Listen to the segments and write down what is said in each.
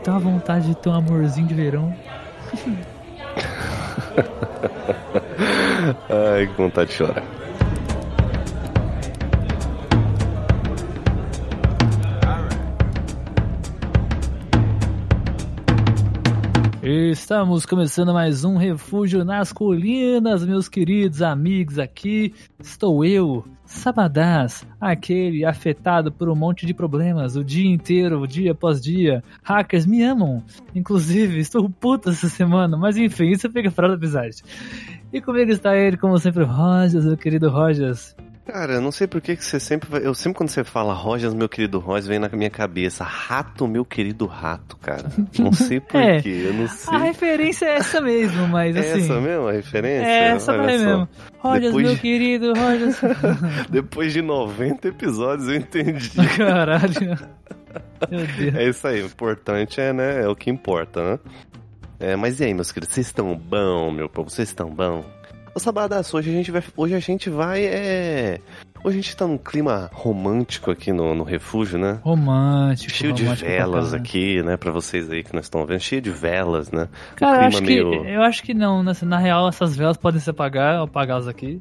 bateu uma vontade de ter um amorzinho de verão. Ai, que vontade de chorar. Estamos começando mais um Refúgio nas Colinas, meus queridos amigos. Aqui estou eu, Sabadás, aquele afetado por um monte de problemas o dia inteiro, dia após dia. Hackers me amam. Inclusive, estou puta essa semana, mas enfim, isso fica para outra episódio. E comigo está ele, como sempre, Rogers, meu querido Rogers. Cara, eu não sei por que você sempre vai. Eu sempre quando você fala Rogers, meu querido Rogers, vem na minha cabeça. Rato, meu querido rato, cara. Não sei por É, quê, eu não sei. A referência é essa mesmo, mas é assim. essa mesmo a referência? É essa Olha mesmo. Rogers, Depois meu de- querido, Rogers. Depois de 90 episódios eu entendi. Caralho. Meu Deus. É isso aí, o importante é, né? É o que importa, né? É, mas e aí, meus queridos, vocês estão bom, meu povo? Vocês estão bom? Ô Sabadaço, hoje a gente vai. Hoje a gente vai. É... Hoje a gente tá num clima romântico aqui no, no refúgio, né? Romântico. Cheio de romântico pra velas aqui, né? Pra vocês aí que nós estão vendo. Cheio de velas, né? O Cara, eu acho, meio. que, eu acho que não. né? Na real, essas velas podem se apagar, apagá-las aqui.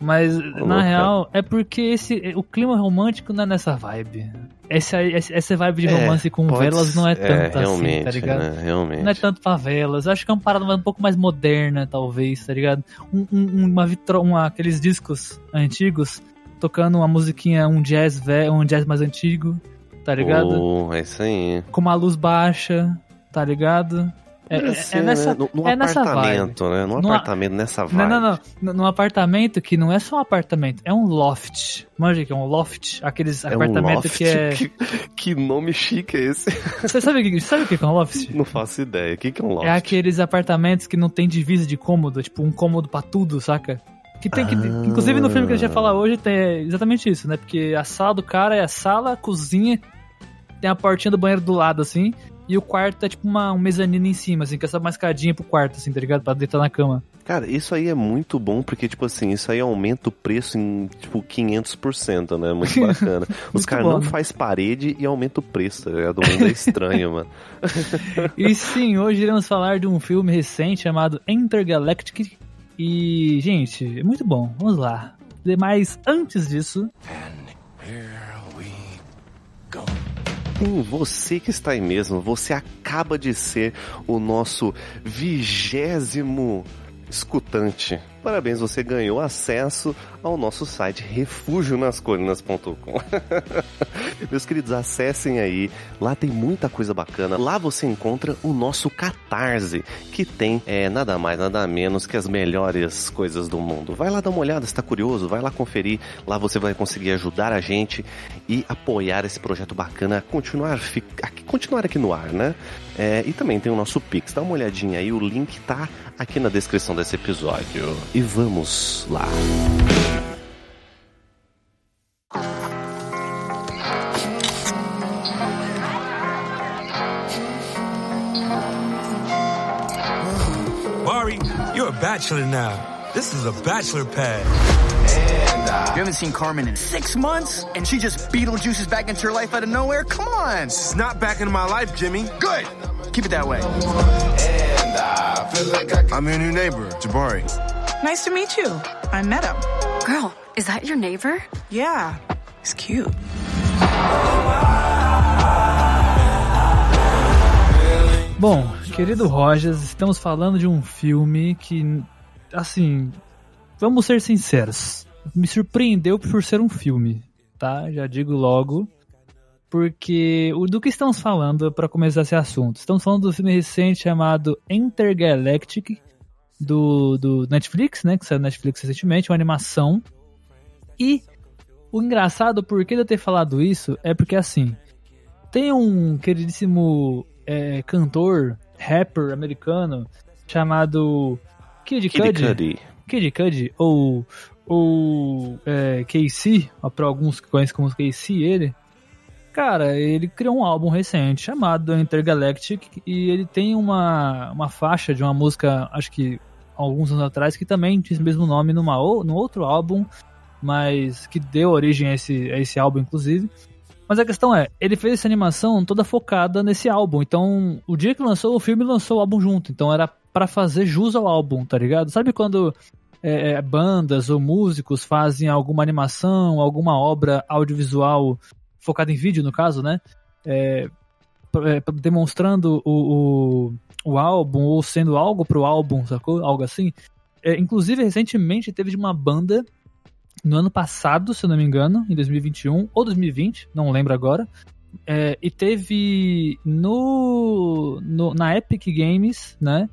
Mas, na real, é porque esse, o clima romântico não é nessa vibe. Essa, essa vibe de É, romance com pode velas não é ser- tanto realmente, assim, tá ligado? Né? Realmente. Não é tanto pra velas. Acho que é uma parada um pouco mais moderna, talvez, tá ligado? Um, um- uma vitro, uma, aqueles discos antigos, tocando uma musiquinha, um jazz, ve- um jazz mais antigo, tá ligado? Oh, é isso aí. Com uma luz baixa, tá ligado? É, é- Assim, é nessa, né? No, no é nessa apartamento, né? No Numa- apartamento, nessa vibe. Não, não, não. Num apartamento que não é só um apartamento, é um loft. Manja que é um loft? Aqueles É um apartamentos loft. que é. Que, que nome chique é esse? Você sabe o que, sabe o que é um loft? Não faço ideia. O que, que é um loft? É aqueles apartamentos que não tem divisa de cômodo, tipo um cômodo pra tudo, saca? Que tem que. Ah. Inclusive no filme que a gente vai falar hoje tem exatamente isso, né? Porque a sala do cara é a sala, a cozinha, tem a portinha do banheiro do lado, assim, e o quarto é tipo uma, um mezanino em cima, assim, que é só uma escadinha pro quarto, assim, tá ligado? Pra deitar na cama. Cara, isso aí é muito bom, porque, tipo assim, isso aí aumenta o preço em, tipo, 500%, né? Muito bacana. Os caras não né? faz parede e aumenta o preço, tá ligado? O mundo é estranho, mano. E sim, hoje iremos falar de um filme recente chamado Intergalactic. E, gente, é muito bom. Vamos lá. Mas antes disso, Hum, você que está aí mesmo, você acaba de ser o nosso vigésimo escutante. Parabéns, você ganhou acesso ao nosso site refugionascolinas.com. Meus queridos, acessem aí, lá tem muita coisa bacana. Lá você encontra o nosso Catarse, que tem é, nada mais, nada menos que as melhores coisas do mundo. Vai lá dar uma olhada, se tá curioso, vai lá conferir. Lá você vai conseguir ajudar a gente e apoiar esse projeto bacana a continuar, fi- a continuar aqui no ar, né? É, e também tem o nosso Pix, dá uma olhadinha aí, o link tá aqui na descrição desse episódio. E vamos lá. Mari, you're a bachelor now. This is a bachelor pad. You haven't seen Carmen in six months, and she just Beetlejuices back into your life out of nowhere? Come on! It's not back into my life, Jimmy. Good! Keep it that way. I'm your new neighbor, Jabari. Nice to meet you. I met him. Girl, is that your neighbor? Yeah, he's cute. Bom, querido Rogers, estamos falando de um filme que, assim, vamos ser sinceros, me surpreendeu por ser um filme, tá? Já digo logo, porque o do que estamos falando para começar esse assunto? Estamos falando do filme recente chamado Intergalactic do, do Netflix, né? Que saiu no Netflix recentemente, uma animação. E o engraçado, por que eu ter falado isso, é porque assim, tem um queridíssimo é, cantor, rapper americano chamado Kid, Kid Cudi. Cudi. Kid Cudi, ou, ou é, KC, para alguns que conhecem como KC, ele. Cara, ele criou um álbum recente chamado Intergalactic e ele tem uma, uma faixa de uma música, acho que alguns anos atrás, que também tinha esse mesmo nome numa, no outro álbum, mas que deu origem a esse, a esse álbum, inclusive. Mas a questão é, ele fez essa animação toda focada nesse álbum. Então, o dia que lançou o filme, lançou o álbum junto. Então era para fazer jus ao álbum, tá ligado? Sabe quando é, é, bandas ou músicos fazem alguma animação, alguma obra audiovisual focada em vídeo, no caso, né? É, é, demonstrando o, o, o, álbum ou sendo algo pro álbum, sacou? Algo assim. É, inclusive, recentemente teve de uma banda no ano passado, se eu não me engano, em 2021 ou 2020, não lembro agora. É, e teve no, no, na Epic Games, né?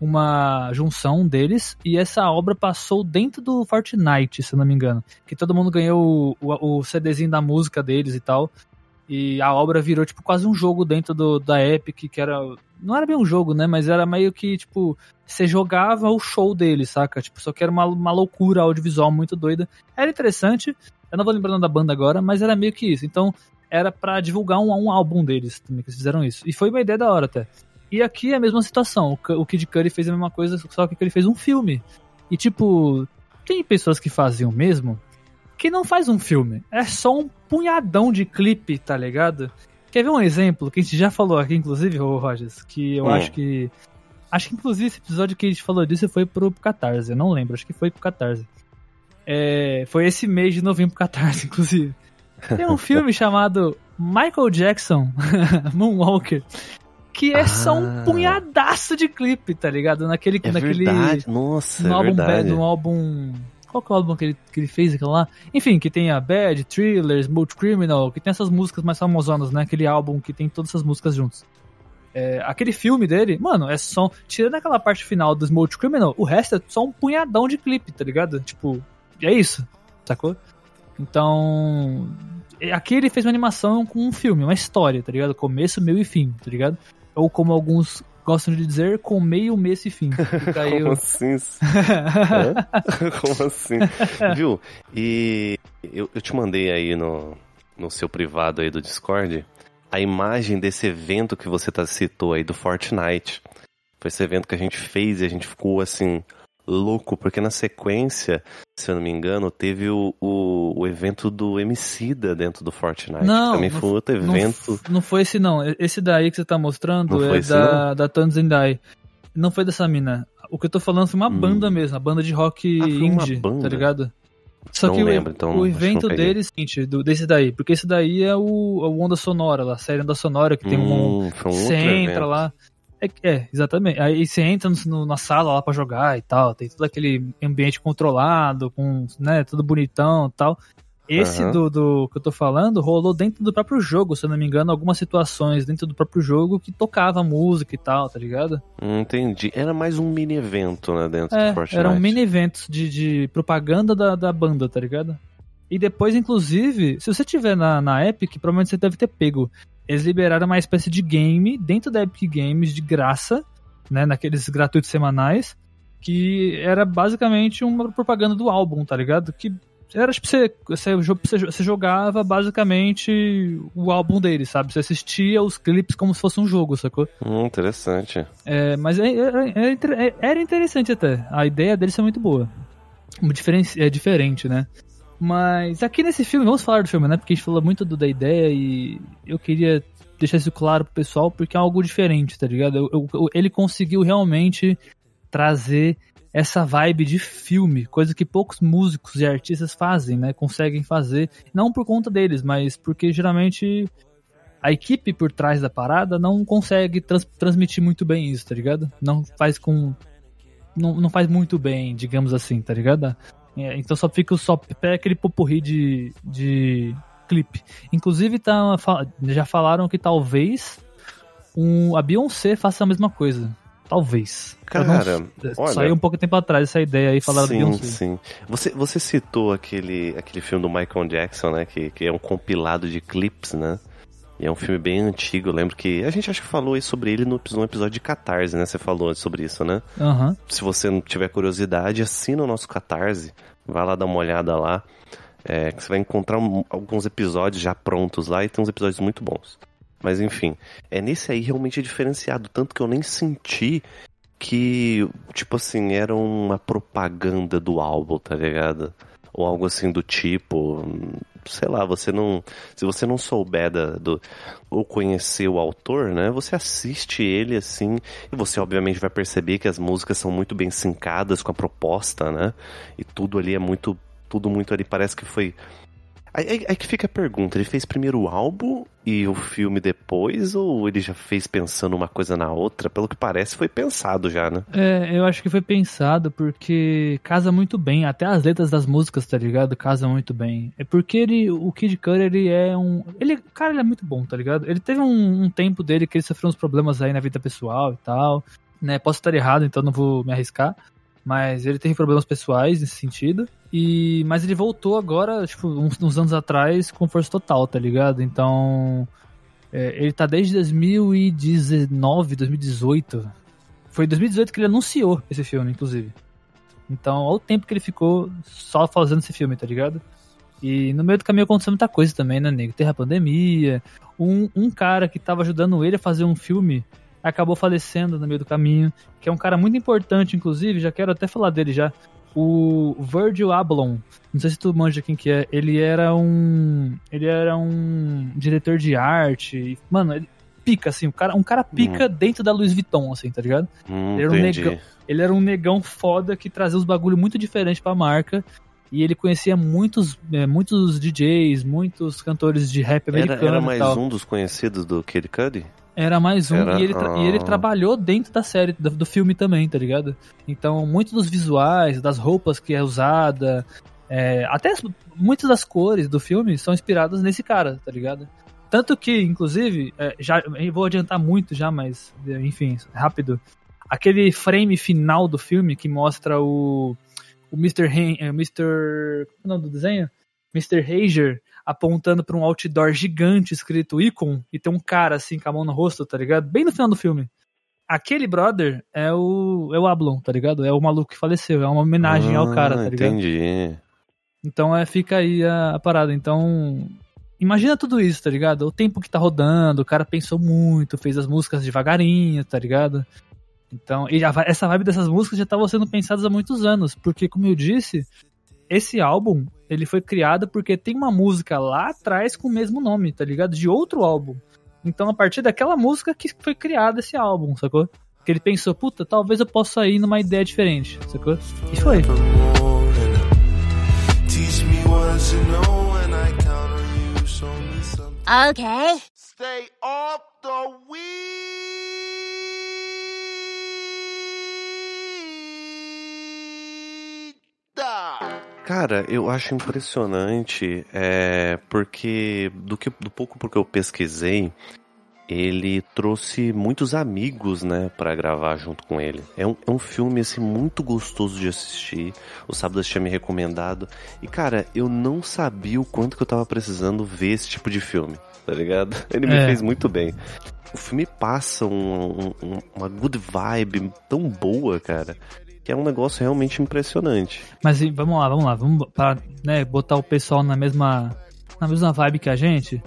Uma junção deles e essa obra passou dentro do Fortnite, se não me engano. Que todo mundo ganhou o, o, o CDzinho da música deles e tal. E a obra virou, tipo, quase um jogo dentro do, da Epic, que era. Não era bem um jogo, né? Mas era meio que, tipo, você jogava o show dele, saca? Tipo, só que era uma, uma loucura audiovisual muito doida. Era interessante. Eu não vou lembrando da banda agora, mas era meio que isso. Então, era para divulgar um, um álbum deles também, que eles fizeram isso. E foi uma ideia da hora até. E aqui é a mesma situação. O, Kid Cudi fez a mesma coisa, só que ele fez um filme. E, tipo, tem pessoas que faziam mesmo que não faz um filme. É só um punhadão de clipe, tá ligado? Quer ver um exemplo que a gente já falou aqui, inclusive, ô Rogers? Que eu hum. acho que. Acho que inclusive esse episódio que a gente falou disso foi pro Catarse, eu não lembro, acho que foi pro Catarse. É, foi esse mês de novembro pro Catarse, inclusive. Tem um filme chamado Michael Jackson Moonwalker, que é ah. só um ah. punhadaço de clipe, tá ligado? Naquele, é naquele verdade. Nossa, no é álbum, verdade. no álbum qual que é o álbum que ele, que ele fez aquilo lá? Enfim, que tem a Bad, Thrillers, Multi Criminal, que tem essas músicas mais famosonas, né? Aquele álbum que tem todas essas músicas juntas. É, aquele filme dele, mano, é só. Tirando aquela parte final do Smooth Criminal, o resto é só um punhadão de clipe, tá ligado? Tipo, é isso, sacou? Então. Aqui ele fez uma animação com um filme, uma história, tá ligado? Começo, meio e fim, tá ligado? Ou como alguns gostam de dizer com meio, mês e fim. Como eu... assim? Como assim? Viu? E eu, eu te mandei aí no, no seu privado aí do Discord a imagem desse evento que você tá, citou aí do Fortnite. Foi esse evento que a gente fez e a gente ficou assim louco, porque na sequência, se eu não me engano, teve o, o, o evento do Emicida dentro do Fortnite. Não, também não, foi outro evento. Não, não, foi esse não. Esse daí que você tá mostrando é esse, da, não? da Tanzendai. Não foi dessa mina. O que eu tô falando foi uma hum. banda mesmo, a banda de rock ah, indie, tá ligado? Só não que lembro, o, então, o evento dele é o seguinte, do, desse daí, porque esse daí é o, a Onda Sonora, lá, a série Onda Sonora, que tem hum, um. Um você entra evento. lá. É, é, exatamente. Aí você entra no, na sala lá para jogar e tal, tem todo aquele ambiente controlado, com, né, tudo bonitão e tal. Esse uhum. do, do que eu tô falando rolou dentro do próprio jogo, se eu não me engano, algumas situações dentro do próprio jogo que tocava música e tal, tá ligado? Entendi. Era mais um mini evento, né, dentro é, do Fortnite. Era um mini evento de, de propaganda da, da banda, tá ligado? E depois, inclusive, se você tiver na, na Epic, provavelmente você deve ter pego eles liberaram uma espécie de game dentro da Epic Games de graça, né, naqueles gratuitos semanais, que era basicamente uma propaganda do álbum, tá ligado? Que era tipo você, você, você jogava basicamente o álbum dele, sabe? Você assistia os clipes como se fosse um jogo, sacou? Hum, interessante. É, mas é, é, é, era interessante até. A ideia deles é muito boa. É diferente, né? Mas aqui nesse filme, vamos falar do filme, né? Porque a gente falou muito do, da ideia e eu queria deixar isso claro pro pessoal porque é algo diferente, tá ligado? Eu, eu, ele conseguiu realmente trazer essa vibe de filme, coisa que poucos músicos e artistas fazem, né? Conseguem fazer, não por conta deles, mas porque geralmente a equipe por trás da parada não consegue trans, transmitir muito bem isso, tá ligado? Não faz com. Não, não faz muito bem, digamos assim, tá ligado? É, então só fica só pé aquele popurri de, de clipe. Inclusive tá, já falaram que talvez um, a Beyoncé faça a mesma coisa. Talvez. Cara, não, olha, saiu um pouco tempo atrás essa ideia aí, falaram sim, Beyoncé. Sim, Você, você citou aquele, aquele filme do Michael Jackson, né? Que, que é um compilado de clips, né? E é um filme bem antigo, eu lembro que. A gente acho que falou sobre ele no, no episódio de Catarse, né? Você falou sobre isso, né? Uhum. Se você não tiver curiosidade, assina o nosso Catarse. Vai lá dar uma olhada lá. É, que você vai encontrar um, alguns episódios já prontos lá e tem uns episódios muito bons. Mas enfim, é nesse aí realmente é diferenciado. Tanto que eu nem senti que, tipo assim, era uma propaganda do álbum, tá ligado? Ou algo assim do tipo. Sei lá, você não. Se você não souber da, do. ou conhecer o autor, né? Você assiste ele assim. E você obviamente vai perceber que as músicas são muito bem sincadas com a proposta, né? E tudo ali é muito. Tudo muito ali parece que foi Aí, aí, que fica a pergunta, ele fez primeiro o álbum e o filme depois, ou ele já fez pensando uma coisa na outra? Pelo que parece, foi pensado já, né? É, eu acho que foi pensado porque casa muito bem, até as letras das músicas, tá ligado? Casa muito bem. É porque ele, o Kid Cudi, ele é um... Ele, cara, ele é muito bom, tá ligado? Ele teve um, um tempo dele que ele sofreu uns problemas aí na vida pessoal e tal, né? Posso estar errado, então não vou me arriscar mas ele teve problemas pessoais nesse sentido. E mas ele voltou agora, tipo, uns, uns anos atrás com força total, tá ligado? Então, é, ele tá desde 2019, 2018. Foi em 2018 que ele anunciou esse filme, inclusive. Então, olha o tempo que ele ficou só fazendo esse filme, tá ligado? E no meio do caminho aconteceu muita coisa também, né, nego? Teve a pandemia. Um, um cara que tava ajudando ele a fazer um filme acabou falecendo no meio do caminho, que é um cara muito importante, inclusive, já quero até falar dele já. O Virgil Abloh, não sei se tu manja quem que é, ele era um ele era um diretor de arte, mano, ele pica assim, um cara, um cara pica hum. dentro da Louis Vuitton, assim, tá ligado? Hum, ele, era um negão, ele era um negão foda que trazia uns bagulho muito diferente pra marca e ele conhecia muitos, é, muitos DJs, muitos cantores de rap americano. Era, era mais um dos conhecidos do Kid Cudi? Era mais um, Era, e, ele e ele trabalhou dentro da série, do, do, filme também, tá ligado? Então, muitos dos visuais, das roupas que é usada, é, até muitas das cores do filme são inspiradas nesse cara, tá ligado? Tanto que, inclusive, é, já vou adiantar muito já, mas enfim, rápido. Aquele frame final do filme que mostra o, o Mr. Hen, é, Mr. Qual é o nome do desenho? Mr. Hager apontando para um outdoor gigante escrito Icon e tem um cara assim com a mão no rosto, tá ligado? Bem no final do filme. Aquele brother é o é o Ablon, tá ligado? É o maluco que faleceu, é uma homenagem ah, ao cara, tá ligado? Entendi. Então é fica aí a, a parada. Então, imagina tudo isso, tá ligado? O tempo que tá rodando, o cara pensou muito, fez as músicas devagarinho, tá ligado? Então, e essa vibe dessas músicas já estavam sendo pensadas há muitos anos, porque como eu disse, esse álbum, ele foi criado porque tem uma música lá atrás com o mesmo nome, tá ligado? De outro álbum. Então, a partir daquela música que foi criado esse álbum, sacou? Que ele pensou, puta, talvez eu possa ir numa ideia diferente, sacou? E foi. Okay. Stay off the Cara, eu acho impressionante, é, porque do, que, do pouco porque eu pesquisei, ele trouxe muitos amigos, né, para gravar junto com ele. É um, é um filme, assim, muito gostoso de assistir. O Sábado tinha me recomendado. E, cara, eu não sabia o quanto que eu tava precisando ver esse tipo de filme, tá ligado? Ele me é. fez muito bem. O filme passa um, um, uma good vibe tão boa, cara que é um negócio realmente impressionante. Mas vamos lá, vamos lá, vamos para né, botar o pessoal na mesma na mesma vibe que a gente,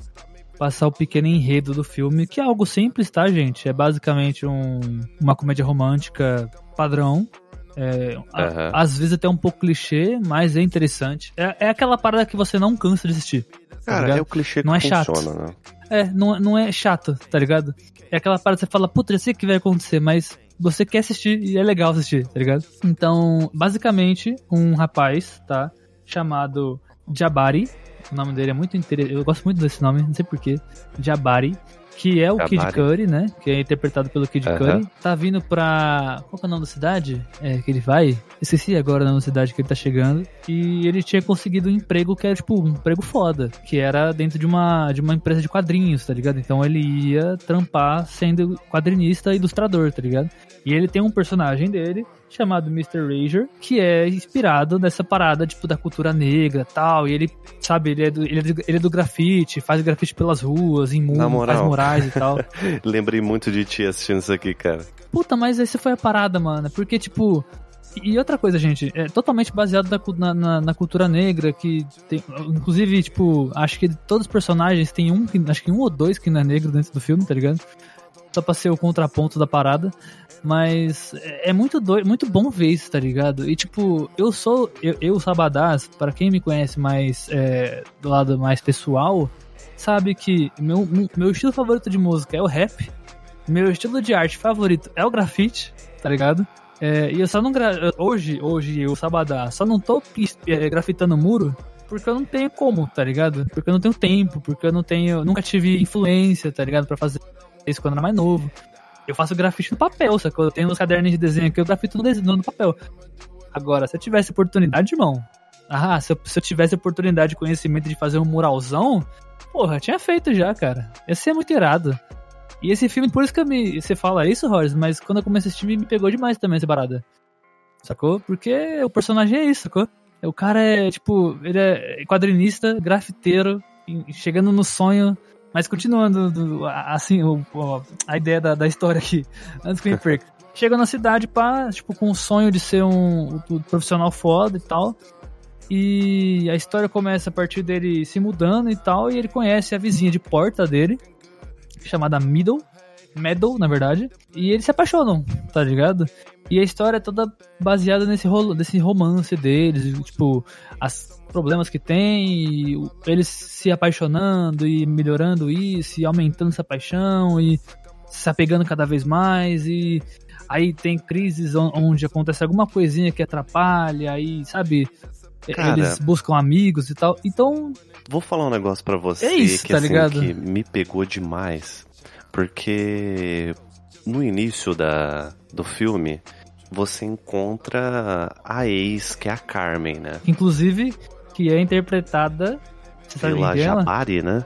passar o pequeno enredo do filme, que é algo simples, tá, gente? É basicamente um, uma comédia romântica padrão. É, uhum. a, às vezes até um pouco clichê, mas é interessante. É, é aquela parada que você não cansa de assistir. Tá Cara, tá é o clichê que não é funciona, chato. né? É, não, não é chato, tá ligado? É aquela parada que você fala, puta, já sei o que vai acontecer, mas você quer assistir e é legal assistir, tá ligado? Então, basicamente, um rapaz, tá? Chamado Jabari. O nome dele é muito interessante. Eu gosto muito desse nome, não sei porquê. Jabari que é o Kid Curry, né? Que é interpretado pelo Kid uhum. Curry. Tá vindo pra. Qual é o nome da cidade? É, que ele vai? Esqueci agora o nome da cidade que ele tá chegando. E ele tinha conseguido um emprego que era, tipo, um emprego foda. Que era dentro de uma, de uma empresa de quadrinhos, tá ligado? Então ele ia trampar sendo quadrinista e ilustrador, tá ligado? E ele tem um personagem dele chamado Mr. Rager, que é inspirado nessa parada, tipo, da cultura negra tal. E ele, sabe, ele é do, ele é do, ele é do grafite, faz grafite pelas ruas, em muros, faz murais e tal. Lembrei muito de ti assistindo isso aqui, cara. Puta, mas essa foi a parada, mano. Porque, tipo, e outra coisa, gente, é totalmente baseado na, na, na, cultura negra, que tem, inclusive, tipo, acho que todos os personagens tem um, acho que um ou dois que não é negro dentro do filme, tá ligado? Só pra ser o contraponto da parada. Mas é muito doido, muito bom ver isso, tá ligado? E tipo, eu sou. Eu, eu Sabadás, para quem me conhece mais é, do lado mais pessoal, sabe que meu, meu estilo favorito de música é o rap. Meu estilo de arte favorito é o grafite, tá ligado? É, e eu só não. Gra... Hoje, hoje, eu, Sabadá, só não tô é, grafitando muro porque eu não tenho como, tá ligado? Porque eu não tenho tempo, porque eu não tenho. Nunca tive influência, tá ligado? Pra fazer isso quando era mais novo. Eu faço grafite no papel, que eu tenho uns cadernos de desenho aqui, eu grafito no, desenho, no papel. Agora, se eu tivesse oportunidade, irmão. Ah, se eu, se eu tivesse oportunidade de conhecimento de fazer um muralzão, porra, tinha feito já, cara. Esse é muito irado. E esse filme, por isso que me, você fala isso, Rogers, mas quando eu comecei a assistir, me pegou demais também essa parada. Sacou? Porque o personagem é isso, sacou? O cara é, tipo, ele é quadrinista, grafiteiro, chegando no sonho mas continuando, assim, a ideia da, da história aqui, antes que eu me perca. Chega na cidade, pá, tipo, com o sonho de ser um, um profissional foda e tal. E a história começa a partir dele se mudando e tal, e ele conhece a vizinha de porta dele, chamada Middle, Meadow, na verdade, e eles se apaixonam, tá ligado? E a história é toda baseada nesse, rolo, nesse romance deles, tipo, as problemas que tem, e eles se apaixonando e melhorando isso, e aumentando essa paixão, e se apegando cada vez mais, e aí tem crises onde acontece alguma coisinha que atrapalha, aí, sabe, Cara, eles buscam amigos e tal. Então. Vou falar um negócio para você é isso, que, tá assim, ligado? que me pegou demais. Porque no início da, do filme, você encontra a ex, que é a Carmen, né? Inclusive, que é interpretada. Você sabe Pela Jabari, né?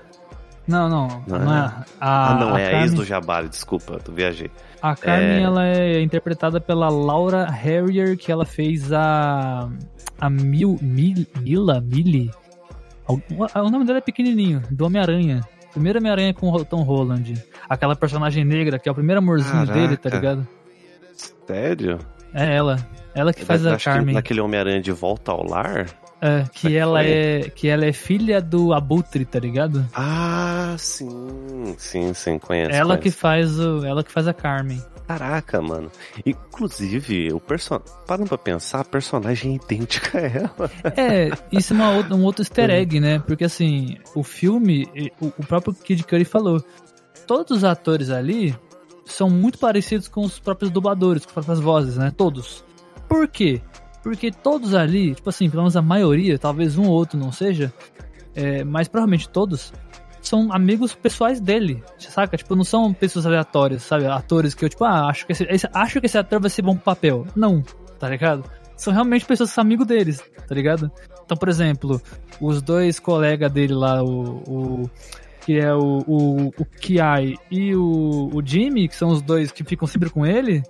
Não, não. Não, não é. A, ah, não, é a ex do Jabari, desculpa, tu viajei. A Carmen, é... ela é interpretada pela Laura Harrier, que ela fez a. A Mil, Mil, Mila? Mili? O nome dela é pequenininho, do Homem-Aranha. Primeiro Homem-Aranha com o Tom Holland. Aquela personagem negra, que é o primeiro amorzinho Caraca. dele, tá ligado? Sério? É ela. Ela que faz a Carmen. naquele Homem-Aranha de volta ao lar? É, que ela é que ela é filha do Abutre, tá ligado? Ah, sim, sim, sim, conheço. Ela conheço. que faz o, ela que faz a Carmen. Caraca, mano. Inclusive, o person... parando pra pensar, a personagem é idêntica a ela. É, isso é uma, um outro easter egg, né? Porque assim, o filme, o, o próprio Kid Curry falou, todos os atores ali são muito parecidos com os próprios dubladores, com as próprias vozes, né? Todos. Por quê? Porque todos ali, tipo assim, pelo menos a maioria, talvez um ou outro não seja, é, mas provavelmente todos, são amigos pessoais dele, saca? Tipo, não são pessoas aleatórias, sabe? Atores que eu, tipo, ah, acho que esse, acho que esse ator vai ser bom pro papel. Não, tá ligado? São realmente pessoas que são amigos deles, tá ligado? Então, por exemplo, os dois colegas dele lá, o, o que é o, o, o Kiai e o, o Jimmy, que são os dois que ficam sempre com ele,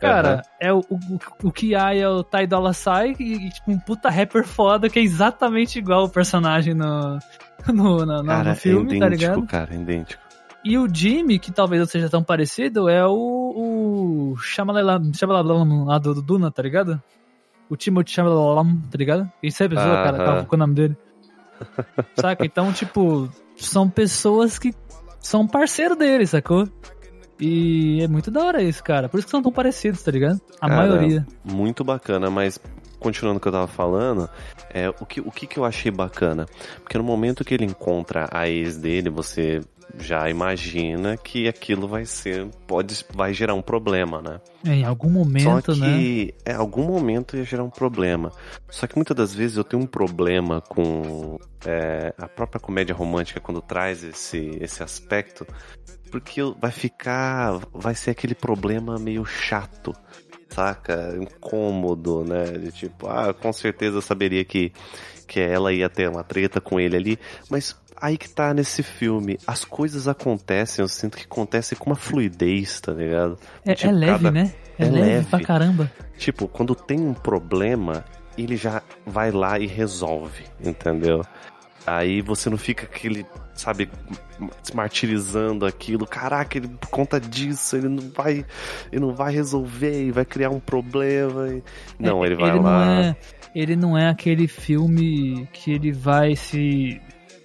Cara, uhum. é o, o, o Kiai é o Tai Dolla Sai e, tipo, um puta rapper foda que é exatamente igual o personagem no, no, no, cara, no filme, é idêntico, tá ligado? cara, idêntico. E o Jimmy, que talvez não seja tão parecido, é o, o Shamalalam, Shamalalam lá do, do Duna, tá ligado? O Timothy Shamalalam, tá ligado? Quem sabe, uh -huh. cara, tava com o nome dele. Saca? Então, tipo, são pessoas que são parceiro dele, sacou? E é muito da hora isso, cara. Por isso que são tão parecidos, tá ligado? A cara, maioria. Muito bacana, mas continuando o que eu tava falando, é, o, que, o que, que eu achei bacana? Porque no momento que ele encontra a ex dele, você já imagina que aquilo vai ser, pode, vai gerar um problema, né? É, em algum momento, Só né? que, é, algum momento ia gerar um problema. Só que muitas das vezes eu tenho um problema com é, a própria comédia romântica quando traz esse, esse aspecto, porque vai ficar, vai ser aquele problema meio chato saca? Incômodo, né? De tipo, ah, com certeza eu saberia que, que ela ia ter uma treta com ele ali, mas aí que tá nesse filme. As coisas acontecem, eu sinto que acontece com uma fluidez, tá ligado? É, é tipo, é leve, cada... né? É, é leve, leve pra caramba. Tipo, quando tem um problema, ele já vai lá e resolve, entendeu? Aí você não fica aquele, sabe, se martirizando aquilo. Caraca, ele por conta disso, ele não vai, ele não vai resolver e vai criar um problema. Não, é, ele vai ele lá. Não é, ele não é aquele filme que ele vai se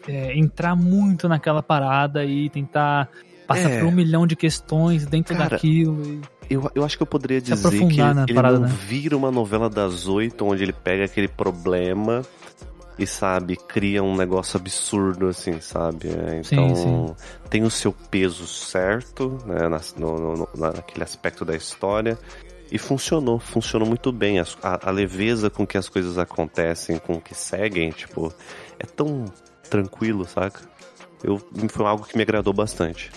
é, entrar muito naquela parada e tentar passar é. por um milhão de questões dentro Cara, daquilo. E... eu, eu acho que eu poderia dizer que ele parada, não né? vira uma novela das oito, onde ele pega aquele problema e, sabe, cria um negócio absurdo, assim, sabe? É, Sim, Então, sim. tem o seu peso certo, né, na, no, no- naquele aspecto da história. E funcionou, funcionou muito bem. A, a leveza com que as coisas acontecem, com que seguem, tipo, é tão tranquilo, saca? Eu, foi algo que me agradou bastante.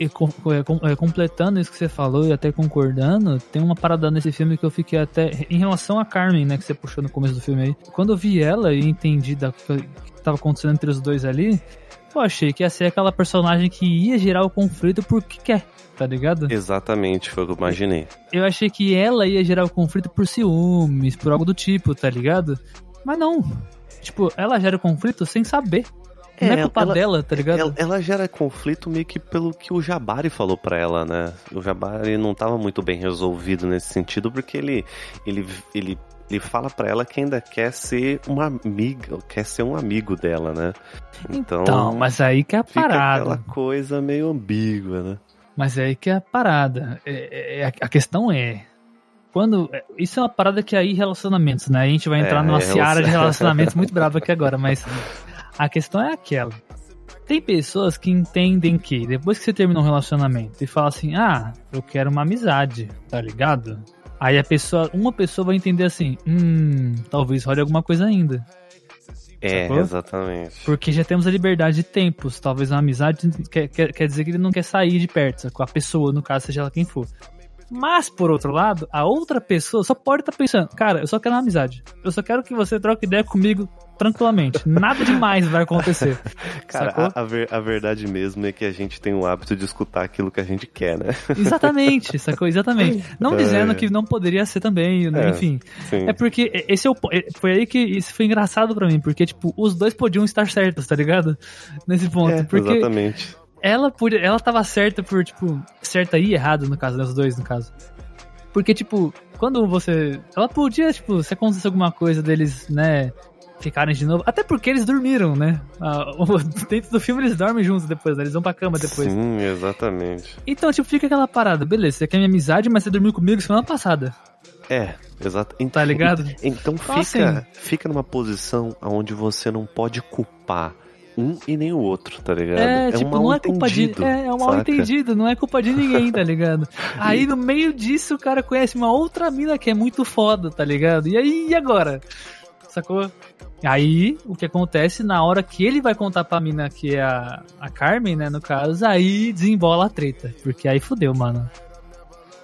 E com- é, com- é, completando isso que você falou e até concordando, tem uma parada nesse filme que eu fiquei até. Em relação a Carmen, né, que você puxou no começo do filme aí. Quando eu vi ela e entendi da, o que tava acontecendo entre os dois ali, eu achei que ia ser aquela personagem que ia gerar o conflito porque quer, tá ligado? Exatamente, foi o que eu imaginei. Eu achei que ela ia gerar o conflito por ciúmes, por algo do tipo, tá ligado? Mas não. Tipo, ela gera o conflito sem saber. Não é É, culpa ela- dela, tá ligado? Ela, ela gera conflito meio que pelo que o Jabari falou pra ela, né? O Jabari não tava muito bem resolvido nesse sentido, porque ele, ele, ele, ele fala pra ela que ainda quer ser uma amiga, quer ser um amigo dela, né? Então, Então, mas aí que é a parada. aquela coisa meio ambígua, né? Mas é aí que é a parada. É, é- é- a questão é. Quando. é, Isso é uma parada que aí relacionamentos, né? A gente vai entrar É, numa é, seara de relacionamentos muito brava aqui agora, mas a questão é aquela. Tem pessoas que entendem que depois que você termina um relacionamento e fala assim, ah, eu quero uma amizade, tá ligado? Aí a pessoa, uma pessoa vai entender assim, hum, talvez role alguma coisa ainda. É, Sacou? exatamente. Porque já temos a liberdade de tempos. Talvez uma amizade quer, quer, quer dizer que ele não quer sair de perto, com a pessoa, no caso, seja ela quem for. Mas, por outro lado, a outra pessoa só pode estar pensando, cara, eu só quero uma amizade. Eu só quero que você troque ideia comigo tranquilamente. Nada demais vai acontecer. Cara, a, a, ver- a verdade mesmo é que a gente tem o hábito de escutar aquilo que a gente quer, né? Exatamente, sacou? Exatamente. Não É. dizendo que não poderia ser também, né? É. enfim. Sim. É porque esse é o, é- foi aí que isso foi engraçado pra mim, porque, tipo, os dois podiam estar certos, tá ligado? Nesse ponto. É, porque exatamente. Ela podia, ela tava certa por, tipo, certa e errada, no caso, né, os dois, no caso. Porque, tipo, quando você. Ela podia, tipo, se acontecesse alguma coisa deles, né, ficarem de novo. Até porque eles dormiram, né? Ah, o- dentro do filme eles dormem juntos depois, né? Eles vão pra cama depois. Sim, exatamente. Então, tipo, fica aquela parada, beleza, você quer minha amizade, mas você dormiu comigo semana passada. É, exato. Ent- Tá ligado? Então Então, fica, assim- fica numa posição onde você não pode culpar um e nem o outro, tá ligado? É, tipo, não é culpa de. É, é um mal entendido, não é culpa de ninguém, tá ligado? Aí no meio disso o cara conhece uma outra mina que é muito foda, tá ligado? E aí, e agora? Sacou? Aí, o que acontece na hora que ele vai contar pra mina que é a, a Carmen, né, no caso, aí desembola a treta. Porque aí fudeu, mano.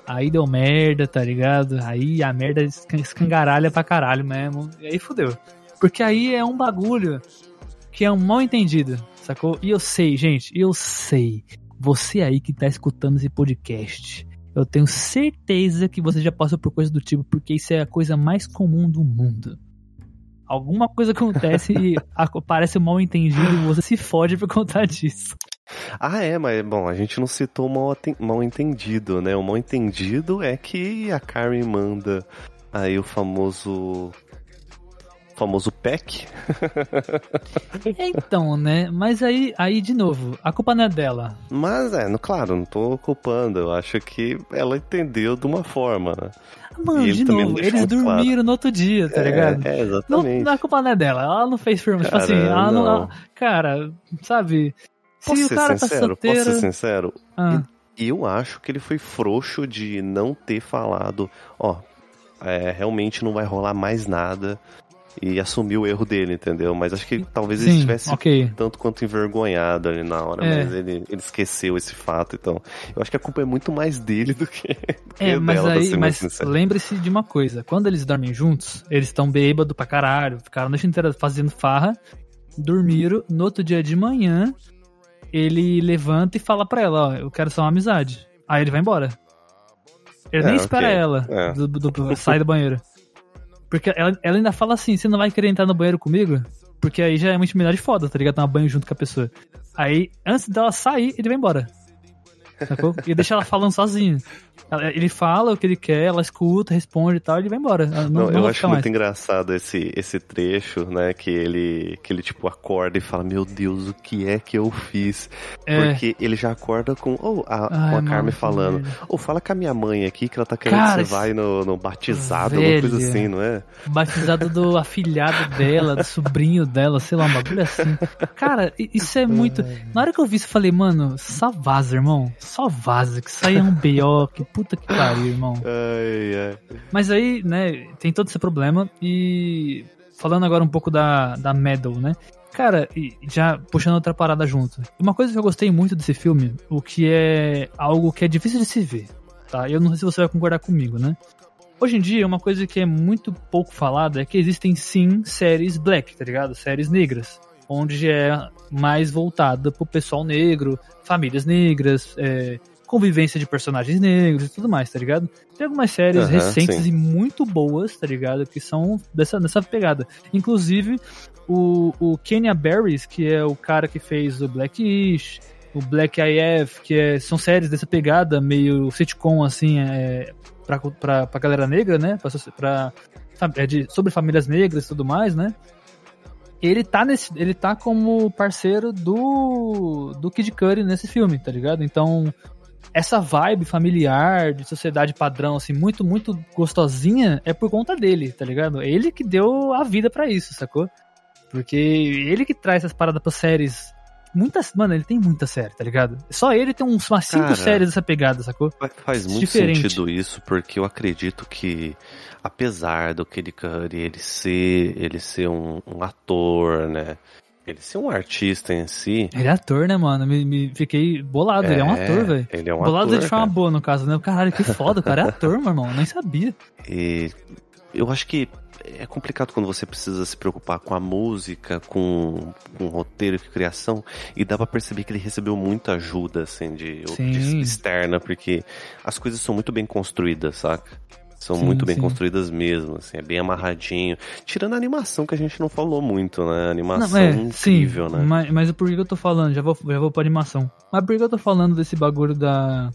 Aí deu merda, tá ligado? Aí a merda escan- escangaralha pra caralho mesmo. E aí fudeu. Porque aí é um bagulho que é um mal entendido, sacou? E eu sei, gente, eu sei. Você aí que tá escutando esse podcast, eu tenho certeza que você já passou por coisa do tipo, porque isso é a coisa mais comum do mundo. Alguma coisa acontece e a- parece um mal entendido e você se fode por conta disso. Ah, é, mas bom, a gente não citou o mal, mal entendido, né? O mal entendido é que a Karen manda aí o famoso. Famoso pack. Então, né? Mas aí, aí de novo, a culpa não é dela. Mas é, no, claro, não tô culpando. Eu acho que ela entendeu de uma forma, né? Mano, de novo, não eles muito claro. dormiram no outro dia, tá É, ligado? É, Não, exatamente. não, a culpa não é dela, ela não fez firme. Tipo Cara, assim, ela não. não. ela- cara, sabe? Se Posso o ser cara tá sincero? solteiro. Posso ser sincero? Ah, Eu acho que ele foi frouxo de não ter falado, ó, é, realmente não vai rolar mais nada e assumir o erro dele, entendeu? Mas acho que talvez ele sim, estivesse ok. tanto quanto envergonhado ali na hora, É. mas ele, ele esqueceu esse fato, então eu acho que a culpa é muito mais dele do que, do que É, mas dela, aí, mas lembre-se de uma coisa: quando eles dormem juntos, eles estão bêbados pra caralho, ficaram a noite inteira fazendo farra, dormiram, no outro dia de manhã, ele levanta e fala pra ela: Ó, eu quero só uma amizade. Aí ele vai embora. Ele É, nem espera ok. ela É. do, do, do- sair do banheiro. Porque ela, ela ainda fala assim: você não vai querer entrar no banheiro comigo? Porque aí já é uma intimidade foda, tá ligado? Tomar banho junto com a pessoa. Aí, antes dela sair, ele vai embora. Sacou? E deixa ela falando sozinha. Ele fala o que ele quer, ela escuta, responde e tal, e ele vai embora. Não, Não, eu acho ficar muito mais. engraçado esse, esse trecho, né? Que ele, que ele, tipo, acorda e fala, meu Deus, o que é que eu fiz? É. Porque ele já acorda com, oh, a, Ai, com a Carmen falando, ou fala com a minha mãe aqui, que ela tá querendo Cara, que você vai no, no batizado, velho. uma coisa assim, não é? Batizado do afilhado dela, do sobrinho dela, sei lá, um bagulho assim. Cara, isso é muito. Na hora que eu vi isso, eu falei, mano, só vaza, irmão. Só vaza, que isso aí é um B.O., que puta que pariu, irmão. Ai, ai. Mas aí, né, tem todo esse problema. E falando agora um pouco da, da Medal, né? Cara, e já puxando outra parada junto. Uma coisa que eu gostei muito desse filme, o que é algo que é difícil de se ver, tá? Eu não sei se você vai concordar comigo, né? Hoje em dia, uma coisa que é muito pouco falada é que existem sim séries black, tá ligado? Séries negras, onde é mais voltada pro pessoal negro, famílias negras, é, convivência de personagens negros e tudo mais, tá ligado? Tem algumas séries Aham, recentes sim. e muito boas, tá ligado? Que são dessa, dessa pegada. Inclusive, o, o Kenya Barris, que é o cara que fez o Blackish, o Black IF, que é, são séries dessa pegada, meio sitcom, assim, é, pra, pra, pra galera negra, né? Pra, pra, é de, sobre famílias negras e tudo mais, né? Ele tá, nesse, ele tá como parceiro do, do Kid Cudi nesse filme, tá ligado? Então, essa vibe familiar, de sociedade padrão, assim, muito, muito gostosinha, é por conta dele, tá ligado? É Ele que deu a vida pra isso, sacou? Porque ele que traz essas paradas pra séries. Muitas. Mano, ele tem muita série, tá ligado? Só ele tem uns, umas cinco Cara, séries dessa pegada, sacou? Fa- Faz muito Diferente. sentido isso, porque eu acredito que, apesar do Kid Cudi ele ser, ele ser um, um ator, né? Ele ser um artista em si. Ele é ator, né, mano? Me, me fiquei bolado, ele é um ator, velho. Ele é um bolado ator. de forma boa, no caso, né? Caralho, que foda, o cara é ator, meu irmão. Nem sabia. E eu acho que é complicado quando você precisa se preocupar com a música, com, com o roteiro, com a criação, e dá pra perceber que ele recebeu muita ajuda, assim, de, de externa, porque as coisas são muito bem construídas, saca? São Sim, muito bem sim. construídas mesmo, assim, é bem amarradinho. Tirando a animação, que a gente não falou muito, né? A animação Não, é, incrível, sim, né? Mas, mas por que que eu tô falando? Já vou, já vou pra animação. Mas por que eu tô falando desse bagulho da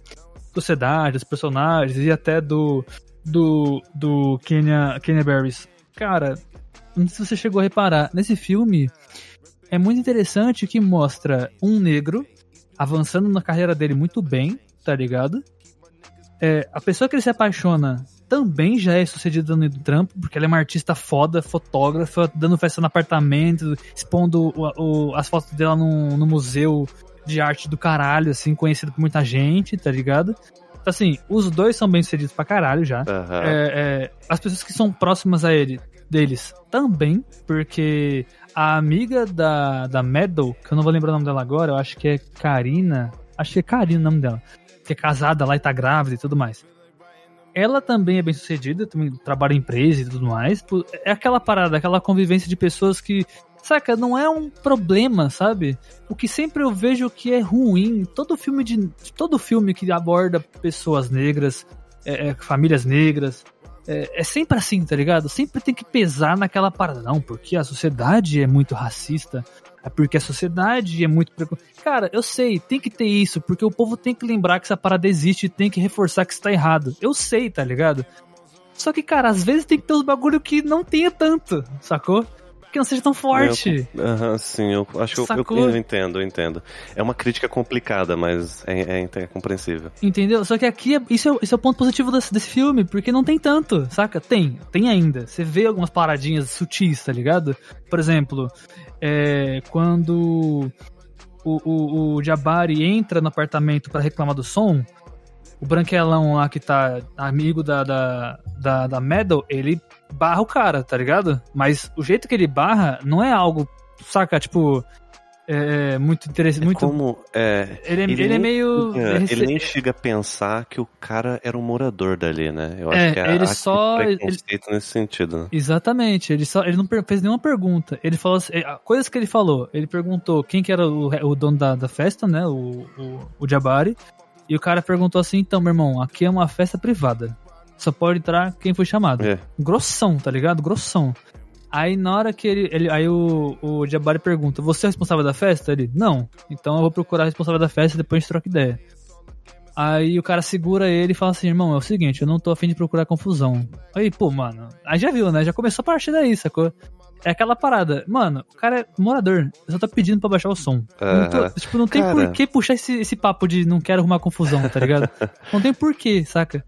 sociedade, dos personagens e até do do, do Kenya, Kenya Barris? Cara, não sei se você chegou a reparar, nesse filme é muito interessante que mostra um negro avançando na carreira dele muito bem, tá ligado? É, a pessoa que ele se apaixona também já é sucedida no trampo, porque ela é uma artista foda, fotógrafa, dando festa no apartamento, expondo o- o- as fotos dela no, no museu de arte do caralho, assim, conhecido por muita gente, tá ligado? Assim, os dois são bem sucedidos pra caralho já. Aham. É, é, as pessoas que são próximas a ele, deles, também, porque a amiga da, da Meadow, que eu não vou lembrar o nome dela agora, eu acho que é Karina, acho que é Karina o nome dela, que é casada lá e tá grávida e tudo mais. Ela também é bem sucedida, também trabalha em empresa e tudo mais. É aquela parada, aquela convivência de pessoas que, saca, não é um problema, sabe? O que sempre eu vejo que é ruim, todo filme de todo filme que aborda pessoas negras, é, é, famílias negras, é, é sempre assim, tá ligado? Sempre tem que pesar naquela parada, não, porque a sociedade é muito racista, é porque a sociedade é muito. Cara, eu sei, tem que ter isso, porque o povo tem que lembrar que essa parada existe e tem que reforçar que está errado. Eu sei, tá ligado? Só que, cara, às vezes tem que ter uns bagulho que não tenha tanto, sacou? Que não seja tão forte. Aham, sim, eu acho que eu, eu, eu entendo, eu entendo. É uma crítica complicada, mas é, é- é compreensível. Entendeu? Só que aqui, é- isso, é, o- isso é o ponto positivo desse, desse filme, porque não tem tanto, saca? Tem, tem ainda. Você vê algumas paradinhas sutis, tá ligado? Por exemplo, é, quando o, o, o Jabari entra no apartamento pra reclamar do som, o branquelão lá que tá amigo da, da, da, da Meadow, ele barra o cara, tá ligado? Mas o jeito que ele barra não é algo, saca? Tipo, é, muito interessante. É muito, como. É, ele, é- ele ele é meio. ele- ele nem chega a pensar que o cara era um morador dali, né? Eu acho É, que é ele só- preconceito nesse sentido, né? Exatamente, ele só ele não fez nenhuma pergunta. Ele falou assim, eh, coisas que ele falou. Ele perguntou quem que era o, o dono da, da festa, né? O, o, o Jabari. E o cara perguntou assim: então, meu irmão, aqui é uma festa privada. Só pode entrar quem foi chamado. É. Grossão, tá ligado? Grossão. Aí na hora que ele. ele- aí o, o Jabari pergunta: Você é o responsável da festa? Ele, não. Então eu vou procurar o responsável da festa e depois a gente troca ideia. Aí o cara segura ele e fala assim, irmão, é o seguinte, eu não tô afim de procurar confusão. Aí, pô, mano, aí já viu, né? Já começou a partir daí, sacou? É aquela parada, mano, o cara é morador, eu só tô pedindo pra baixar o som. Não tô- tipo, não tem Cara. por que puxar esse, esse papo de não quero arrumar confusão, tá ligado? não tem porquê, saca?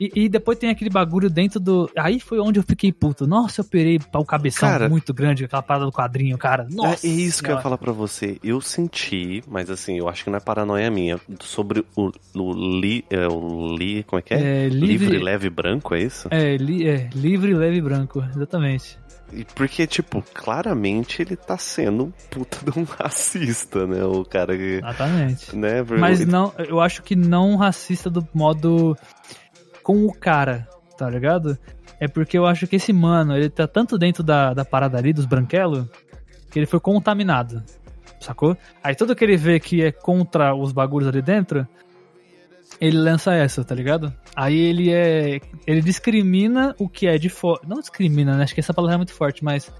E, e depois tem aquele bagulho dentro do. Aí foi onde eu fiquei puto. Nossa, eu operei o cabeção Cara. muito grande, aquela parada do quadrinho, cara. Nossa. é isso que eu ia falar pra você. Eu senti, mas assim, eu acho que não é paranoia minha, sobre o, o li, é, o li, como é que é? É, livre- leve branco, é isso? É, li- é, livre, leve e branco, exatamente. E Porque, tipo, claramente ele tá sendo um puta de um racista, né? O cara que. Exatamente. Né? Mas ele- não, eu acho que não racista do modo com o cara, tá ligado? É porque eu acho que esse mano, ele tá tanto dentro da, da parada ali, dos branquelos, que ele foi contaminado, sacou? Aí tudo que ele vê que é contra os bagulhos ali dentro, ele lança essa, tá ligado? Aí ele é. Ele discrimina o que é de fora. Não discrimina, né? Acho que essa palavra é muito forte, mas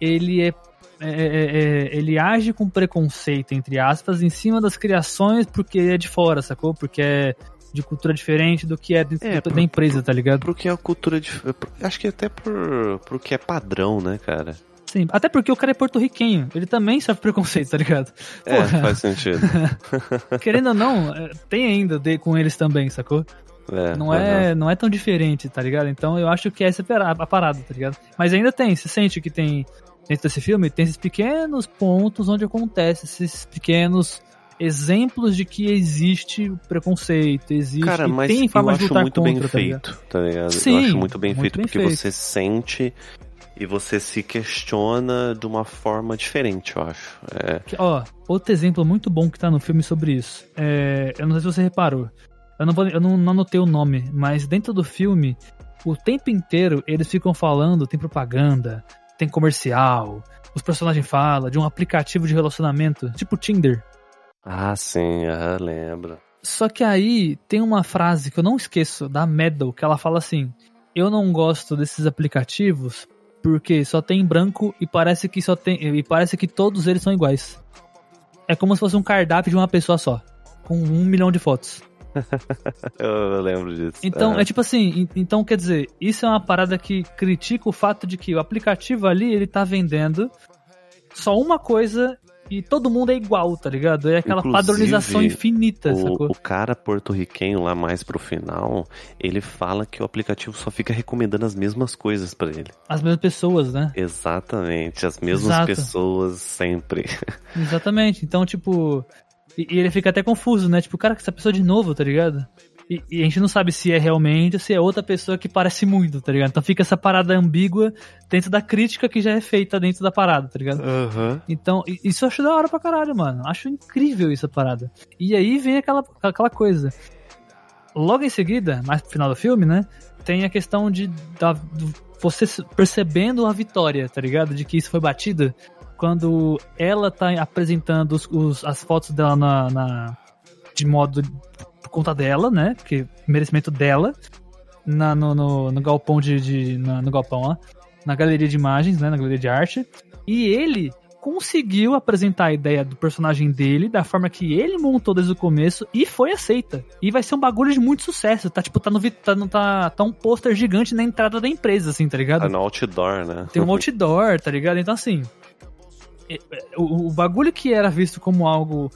ele é é, é, é, ele age com preconceito, entre aspas, em cima das criações porque é de fora, sacou? Porque é de cultura diferente do que é dentro É, da- pro- da empresa, tá ligado? Pro que é a cultura de. Acho que até por, pro que é padrão, né, cara? Sim, até porque o cara é porto-riquenho, ele também sofre preconceito, tá ligado? É, Porra, faz sentido. querendo ou não, é, tem ainda de, com eles também, sacou? É, Não é, não é tão diferente, tá ligado? Então eu acho que essa é a parada, tá ligado? Mas ainda tem, você sente que tem, dentro desse filme, tem esses pequenos pontos onde acontece esses pequenos exemplos de que existe preconceito, existe Cara, mas tem eu forma de acho lutar muito contra, bem tá ligado? feito, tá ligado? eu Sim, acho muito bem muito feito bem porque feito. você sente e você se questiona de uma forma diferente, eu acho. É, Ó, outro exemplo muito bom que tá no filme sobre isso. É, eu não sei se você reparou. Eu não, vou, eu não, não anotei o nome, mas dentro do filme, o tempo inteiro eles ficam falando, tem propaganda, tem comercial, os personagens falam de um aplicativo de relacionamento, tipo Tinder. Ah, sim, aham, lembro. Só que aí tem uma frase que eu não esqueço, da Medal, que ela fala assim: Eu não gosto desses aplicativos porque só tem branco e parece que só tem. E parece que todos eles são iguais. É como se fosse um cardápio de uma pessoa só. Com um milhão de fotos. Eu, lembro disso. Então, aham. é tipo assim, en- então quer dizer, isso é uma parada que critica o fato de que o aplicativo ali, ele tá vendendo só uma coisa e todo mundo é igual, tá ligado? É aquela Inclusive, padronização infinita, o, sacou? o cara porto-riquenho lá mais pro final, ele fala que o aplicativo só fica recomendando as mesmas coisas pra ele. As mesmas pessoas, né? Exatamente, as mesmas Exato. pessoas sempre. Exatamente. Então, tipo. E, e ele fica até confuso, né? Tipo, cara, que essa pessoa de novo, tá ligado? E, e a gente não sabe se é realmente ou se é outra pessoa que parece muito, tá ligado? Então fica essa parada ambígua dentro da crítica que já é feita dentro da parada, tá ligado? Aham. Então, isso eu acho da hora pra caralho, mano. Acho incrível essa parada. E aí vem aquela, aquela coisa. Logo em seguida, mais pro final do filme, né? Tem a questão de da, do- você percebendo a vitória, tá ligado? De que isso foi batida. Quando ela tá apresentando os, os- as fotos dela na, na- de modo conta dela, né? Porque merecimento dela. Na, no, no, no galpão de. de- na- no galpão, ó. Na galeria de imagens, né? Na galeria de arte. E ele conseguiu apresentar a ideia do personagem dele da forma que ele montou desde o começo e foi aceita. E vai ser um bagulho de muito sucesso. Tá tipo, tá no tá, no- tá, tá um pôster gigante na entrada da empresa, assim, tá ligado? Tá no outdoor, né? Tem um outdoor, tá ligado? Então, assim, é- é- o, o bagulho que era visto como algo,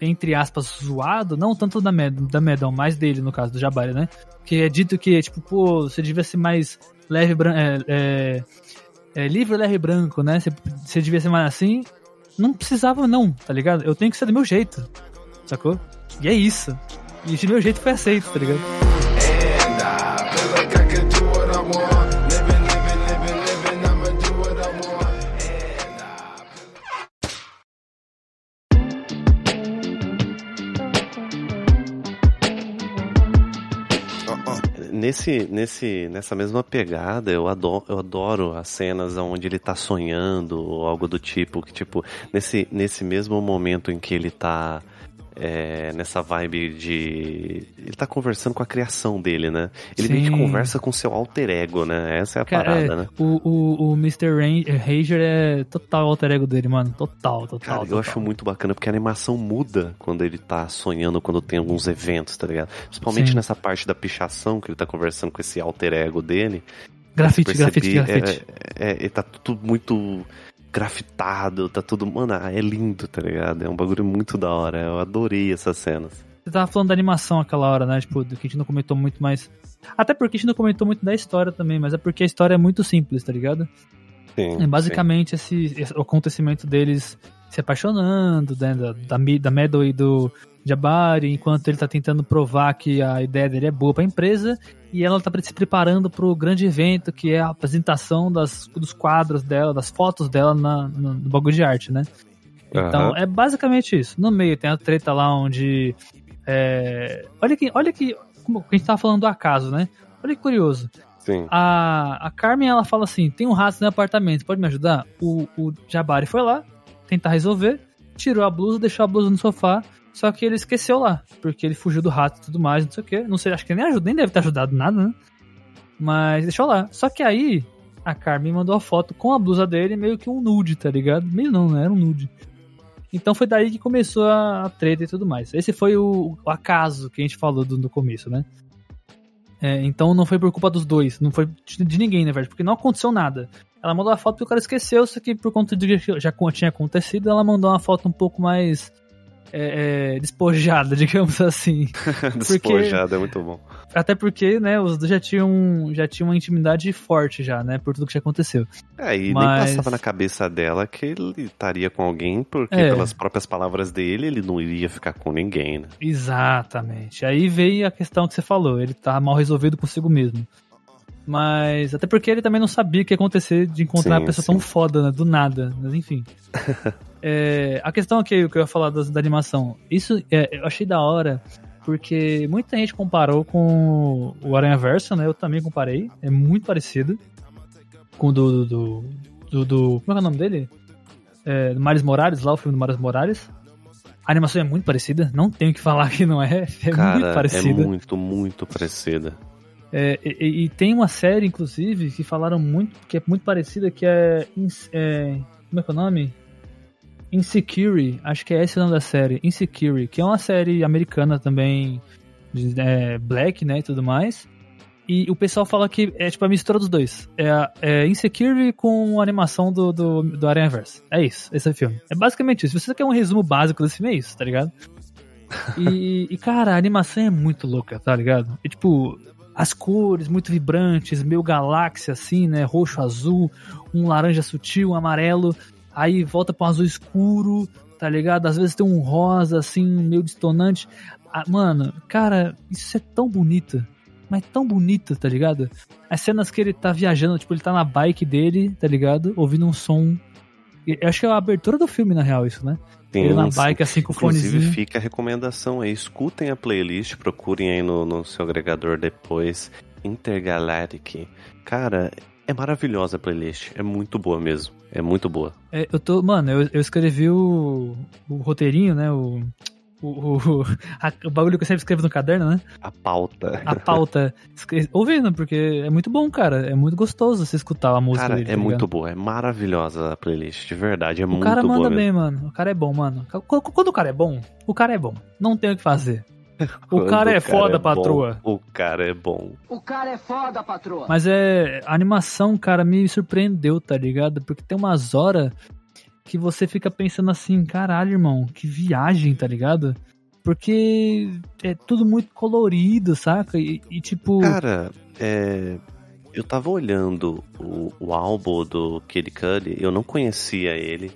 entre aspas, zoado, não tanto da, Med da Medon, mais dele, no caso, do Jabari, né? Que é dito que, tipo, pô, você devia ser mais leve, é, é, é, livre, leve branco, né? Você, você devia ser mais assim. Não precisava, não, tá ligado? Eu tenho que ser do meu jeito, sacou? E é isso. E de meu jeito foi aceito, tá ligado? Nesse, nesse, nessa mesma pegada, eu adoro, eu adoro as cenas onde ele tá sonhando ou algo do tipo, que tipo, nesse, nesse mesmo momento em que ele tá é, nessa vibe de. Ele tá conversando com a criação dele, né? Ele Sim. meio que conversa com seu alter ego, né? Essa é a Cara, parada, é, né? o, o, o Mr. Rain- Rager é total alter ego dele, mano. Total, total. Cara, eu total. acho muito bacana porque a animação muda quando ele tá sonhando, quando tem alguns eventos, tá ligado? Principalmente Sim. nessa parte da pichação, que ele tá conversando com esse alter ego dele. Grafite, Eu grafite, grafite. É, é, é, tá tudo muito grafitado, tá tudo. Mano, é lindo, tá ligado? É um bagulho muito da hora. Eu adorei essas cenas. Você tava falando da animação aquela hora, né? Tipo, do que a gente não comentou muito mais. Até porque a gente não comentou muito da história também, mas é porque a história é muito simples, tá ligado? Sim, É basicamente esse, esse- o acontecimento deles se apaixonando, né, da, da, da Meadow e do Jabari, enquanto ele tá tentando provar que a ideia dele é boa pra empresa, e ela tá se preparando pro grande evento, que é a apresentação das, dos quadros dela, das fotos dela na, no, no bagulho de arte, né? Então, Aham. é basicamente isso. No meio tem a treta lá onde. é, Olha que. Olha que. Como a gente tava falando do acaso, né? Olha que curioso. Sim. A, a Carmen, ela fala assim: tem um rato no apartamento, pode me ajudar? O, o Jabari foi lá, tentar resolver, tirou a blusa, deixou a blusa no sofá, só que ele esqueceu lá, porque ele fugiu do rato e tudo mais, não sei o que. Não sei, acho que nem ajuda, nem deve ter ajudado nada, né? Mas deixou lá. Só que aí, a Carmen mandou a foto com a blusa dele, meio que um nude, tá ligado? Meio não, né? Era um nude. Então foi daí que começou a, a treta e tudo mais. Esse foi o, o acaso que a gente falou do, no começo, né? É, então não foi por culpa dos dois, não foi de ninguém, na verdade, porque não aconteceu nada. Ela mandou a foto porque o cara esqueceu, só que por conta de que já tinha acontecido, ela mandou uma foto um pouco mais é, é, despojada, digamos assim. Despojado, é muito bom. Até porque, né, os dois já tinham, já tinham uma intimidade forte já, né, por tudo que já aconteceu. É, e Mas- nem passava na cabeça dela que ele estaria com alguém, porque É. pelas próprias palavras dele, ele não iria ficar com ninguém, né? Exatamente. Aí veio a questão que você falou, ele tá mal resolvido consigo mesmo. Mas até porque ele também não sabia o que ia acontecer de encontrar Sim, uma pessoa sim. tão foda, né? Do nada. Mas enfim. É, a questão aqui, que eu ia falar da, da animação. Isso é, eu achei da hora, porque muita gente comparou com o Aranha Verso, né? Eu também comparei. É muito parecido com o do. do, do, do- como é que é o nome dele? É, do Miles Morales, lá o filme do Miles Morales. A animação é muito parecida, não tenho que falar que não é. É Cara, muito parecida. é muito, muito parecida. É, e, e tem uma série, inclusive, que falaram muito, que é muito parecida, que é, é, Como é que é o nome? Insecure, acho que é esse o nome da série. Insecure, que é uma série americana também, é, black, né, e tudo mais. E o pessoal fala que é tipo a mistura dos dois. É, é Insecure com a animação do, do, do Aranhaverse. É isso, esse é o filme. É basicamente isso. Se você quer um resumo básico desse filme, é isso, tá ligado? E, e, cara, a animação é muito louca, tá ligado? E, tipo, as cores muito vibrantes, meio galáxia assim, né? Roxo, azul, um laranja sutil, um amarelo, aí volta para um azul escuro, tá ligado? Às vezes tem um rosa assim, meio distonante. Ah, mano, cara, isso é tão bonito. Mas tão bonito, tá ligado? As cenas que ele tá viajando, tipo, ele tá na bike dele, tá ligado? Ouvindo um som. Eu acho que é a abertura do filme, na real, isso, né? ele na bike, assim, com Inclusive, fonezinho. fica a recomendação aí. Escutem a playlist, procurem aí no, no seu agregador depois. Intergalactic. Cara, é maravilhosa a playlist. É muito boa mesmo. É muito boa. É, eu tô, mano, eu, eu escrevi o, o roteirinho, né? O, o, o, a- o bagulho que eu sempre escrevo no caderno, né? A pauta. A pauta. escre- ouvindo, porque é muito bom, cara. É muito gostoso você escutar a música Cara, dele. é tá muito boa. É maravilhosa a playlist. De verdade, é O muito cara boa manda mesmo. bem, mano. O cara é bom, mano. Qu- Quando o cara é bom, o cara é bom. Não tem o que fazer. O Quando cara é foda, patroa. o cara é bom. O cara é foda, patroa. Mas é. A animação, cara, me surpreendeu, tá ligado? Porque tem umas horas que você fica pensando assim, caralho, irmão, que viagem, tá ligado? Porque é tudo muito colorido, saca? E, e, tipo. Cara, é, eu tava olhando o, o álbum do Kid Cudi, eu não conhecia ele,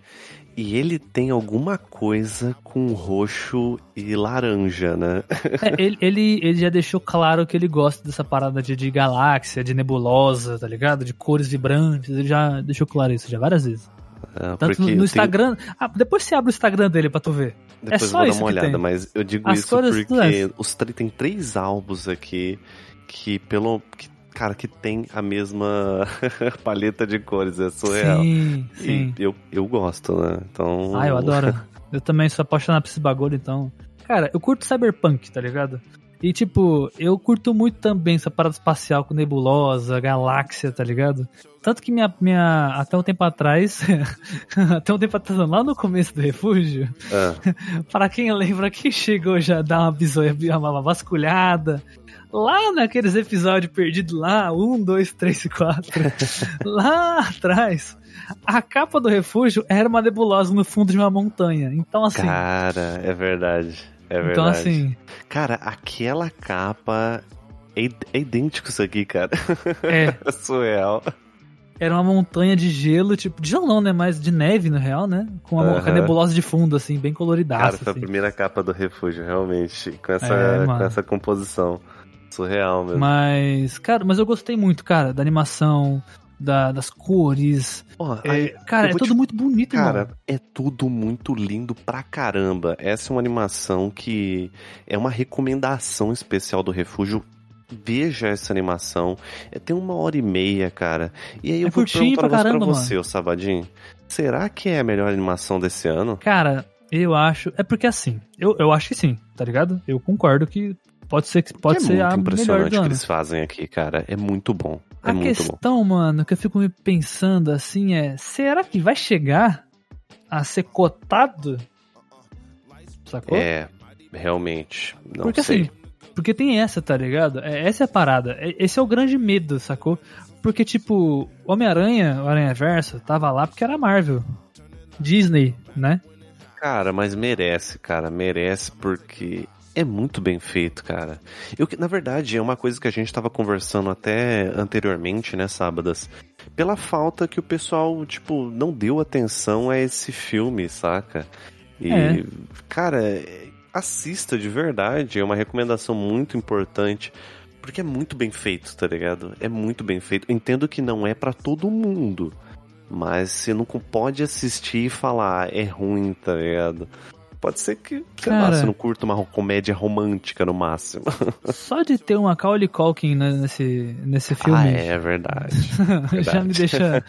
e ele tem alguma coisa com roxo e laranja, né? é, ele, ele, ele já deixou claro que ele gosta dessa parada de, de galáxia, de nebulosa, tá ligado? De cores vibrantes. Ele já deixou claro isso já várias vezes. Ah, Tanto no, no Instagram. Ah, depois você abre o Instagram dele pra tu ver. Depois é eu só vou dar isso uma olhada, tem. mas eu digo As isso porque tudo os tem três álbuns aqui que pelo que, cara que tem a mesma paleta de cores, é surreal. Sim, E sim. eu, eu gosto, né? Então Ah, eu adoro. Eu também sou apaixonado por esse bagulho, então. Cara, eu curto cyberpunk, tá ligado? E, tipo, eu curto muito também essa parada espacial com nebulosa, galáxia, tá ligado? Tanto que minha, minha até um tempo atrás, até um tempo atrás, lá no começo do refúgio, para quem lembra, quem chegou já a dar uma bisoia, uma vasculhada, lá naqueles episódios perdidos lá, um, dois, três e quatro, lá atrás, a capa do refúgio era uma nebulosa no fundo de uma montanha. Então, assim. Cara, é verdade. É verdade. Então, assim. Cara, aquela capa é, é idêntico isso aqui, cara. É. Surreal. Era uma montanha de gelo, tipo, de gelo não, né? Mas de neve, no real, né? Com uma Aham. nebulosa de fundo, assim, bem coloridaça. Cara, foi a assim. primeira capa do refúgio, realmente. Com essa, É, com essa composição. Surreal mesmo. Mas, cara, mas eu gostei muito, cara, da animação, da- das cores. É, cara, é tudo te- muito bonito, Cara, é tudo muito lindo pra caramba. Essa é uma animação que é uma recomendação especial do Refúgio. Veja essa animação. É, tem uma hora e meia, cara. E aí eu É vou perguntar pra negócio pra caramba, você, ô Sabadinho. Será que é a melhor animação desse ano? Cara, eu acho. É porque assim, eu, eu acho que sim, tá ligado? Eu concordo que pode ser, que pode é ser muito a melhor impressionante o que eles fazem aqui, cara. É muito bom. É A muito bom. questão, mano, que eu fico me pensando assim é: será que vai chegar a ser cotado? Sacou? É, realmente. Não porque sei. assim, porque tem essa, tá ligado? É, essa é a parada. É- Esse é o grande medo, sacou? Porque, tipo, Homem-Aranha, o Aranha Verso, tava lá porque era Marvel. Disney, né? Cara, mas merece, cara, merece porque é muito bem feito, cara. Eu, na verdade, é uma coisa que a gente tava conversando até anteriormente, né, sábadas, pela falta que o pessoal, tipo, não deu atenção a esse filme, saca? E, É. cara, assista de verdade, é uma recomendação muito importante. Porque é muito bem feito, tá ligado? É muito bem feito. Eu entendo que não é pra todo mundo. Mas você não pode assistir e falar, "Ah, é ruim, tá ligado? Pode ser que, sei lá, Cara. você não curta uma comédia romântica no máximo. Só de ter uma Macaulay Culkin nesse, nesse filme. Ah, é verdade. já me deixa.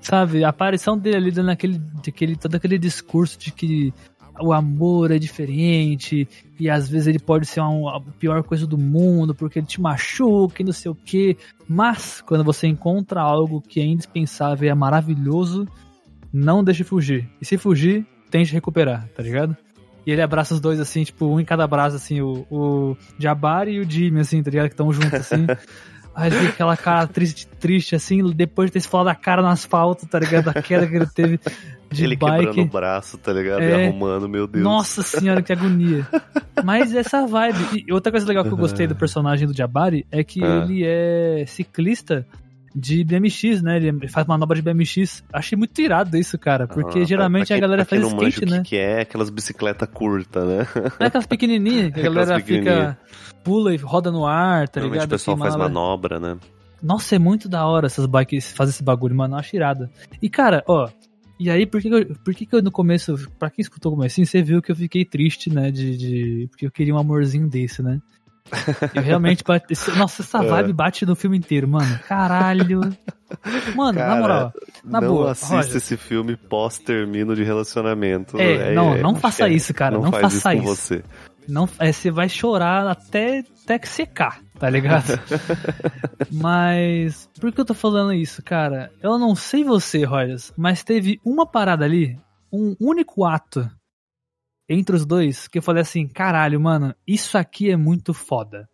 sabe, a aparição dele ali dando aquele, aquele, todo aquele discurso de que o amor é diferente e às vezes ele pode ser uma, a pior coisa do mundo porque ele te machuca e não sei o que. Mas quando você encontra algo que é indispensável e é maravilhoso, não deixe fugir. E se fugir, tente recuperar, tá ligado? E ele abraça os dois assim, tipo, um em cada braço, assim, o, o Jabari e o Jimmy, assim, tá ligado? Que estão juntos, assim. Aí ele aquela cara triste, triste, assim, depois de ter se falado a cara no asfalto, tá ligado? A queda que ele teve de Ele bike. quebrando o braço, tá ligado? É. E arrumando, meu Deus. Nossa senhora, que agonia. Mas essa vibe. E outra coisa legal que eu gostei do personagem do Jabari é que Ah. ele é ciclista de BMX, né? Ele faz manobra de BMX. Achei muito irado isso, cara. Porque Ah, geralmente pra a quem- galera pra quem faz skate, o né? que, que é aquelas bicicletas curtas, né? Não é aquelas pequenininhas que a galera fica. pula e roda no ar, tá ligado? o pessoal Assim, faz manobra. né? Nossa, é muito da hora essas bikes fazer esse bagulho, mano. Eu acho irado. E, cara, ó. E aí, por que, que eu, por que, que eu no começo, pra quem escutou o comecinho, você viu que eu fiquei triste, né? De, de- porque eu queria um amorzinho desse, né? Eu realmente bate, Nossa, essa É. vibe bate no filme inteiro, mano. Caralho. Mano, na Cara, moral, na não boa. assista Roger, esse filme pós-termino de relacionamento. É, não, não acho faça que isso, cara, não faz faça isso. você. Não, é, você vai chorar até, até que secar, tá ligado? mas por que eu tô falando isso, cara? Eu não sei você, Rogers, mas teve uma parada ali, um único ato entre os dois que eu falei assim, caralho, mano, isso aqui é muito foda.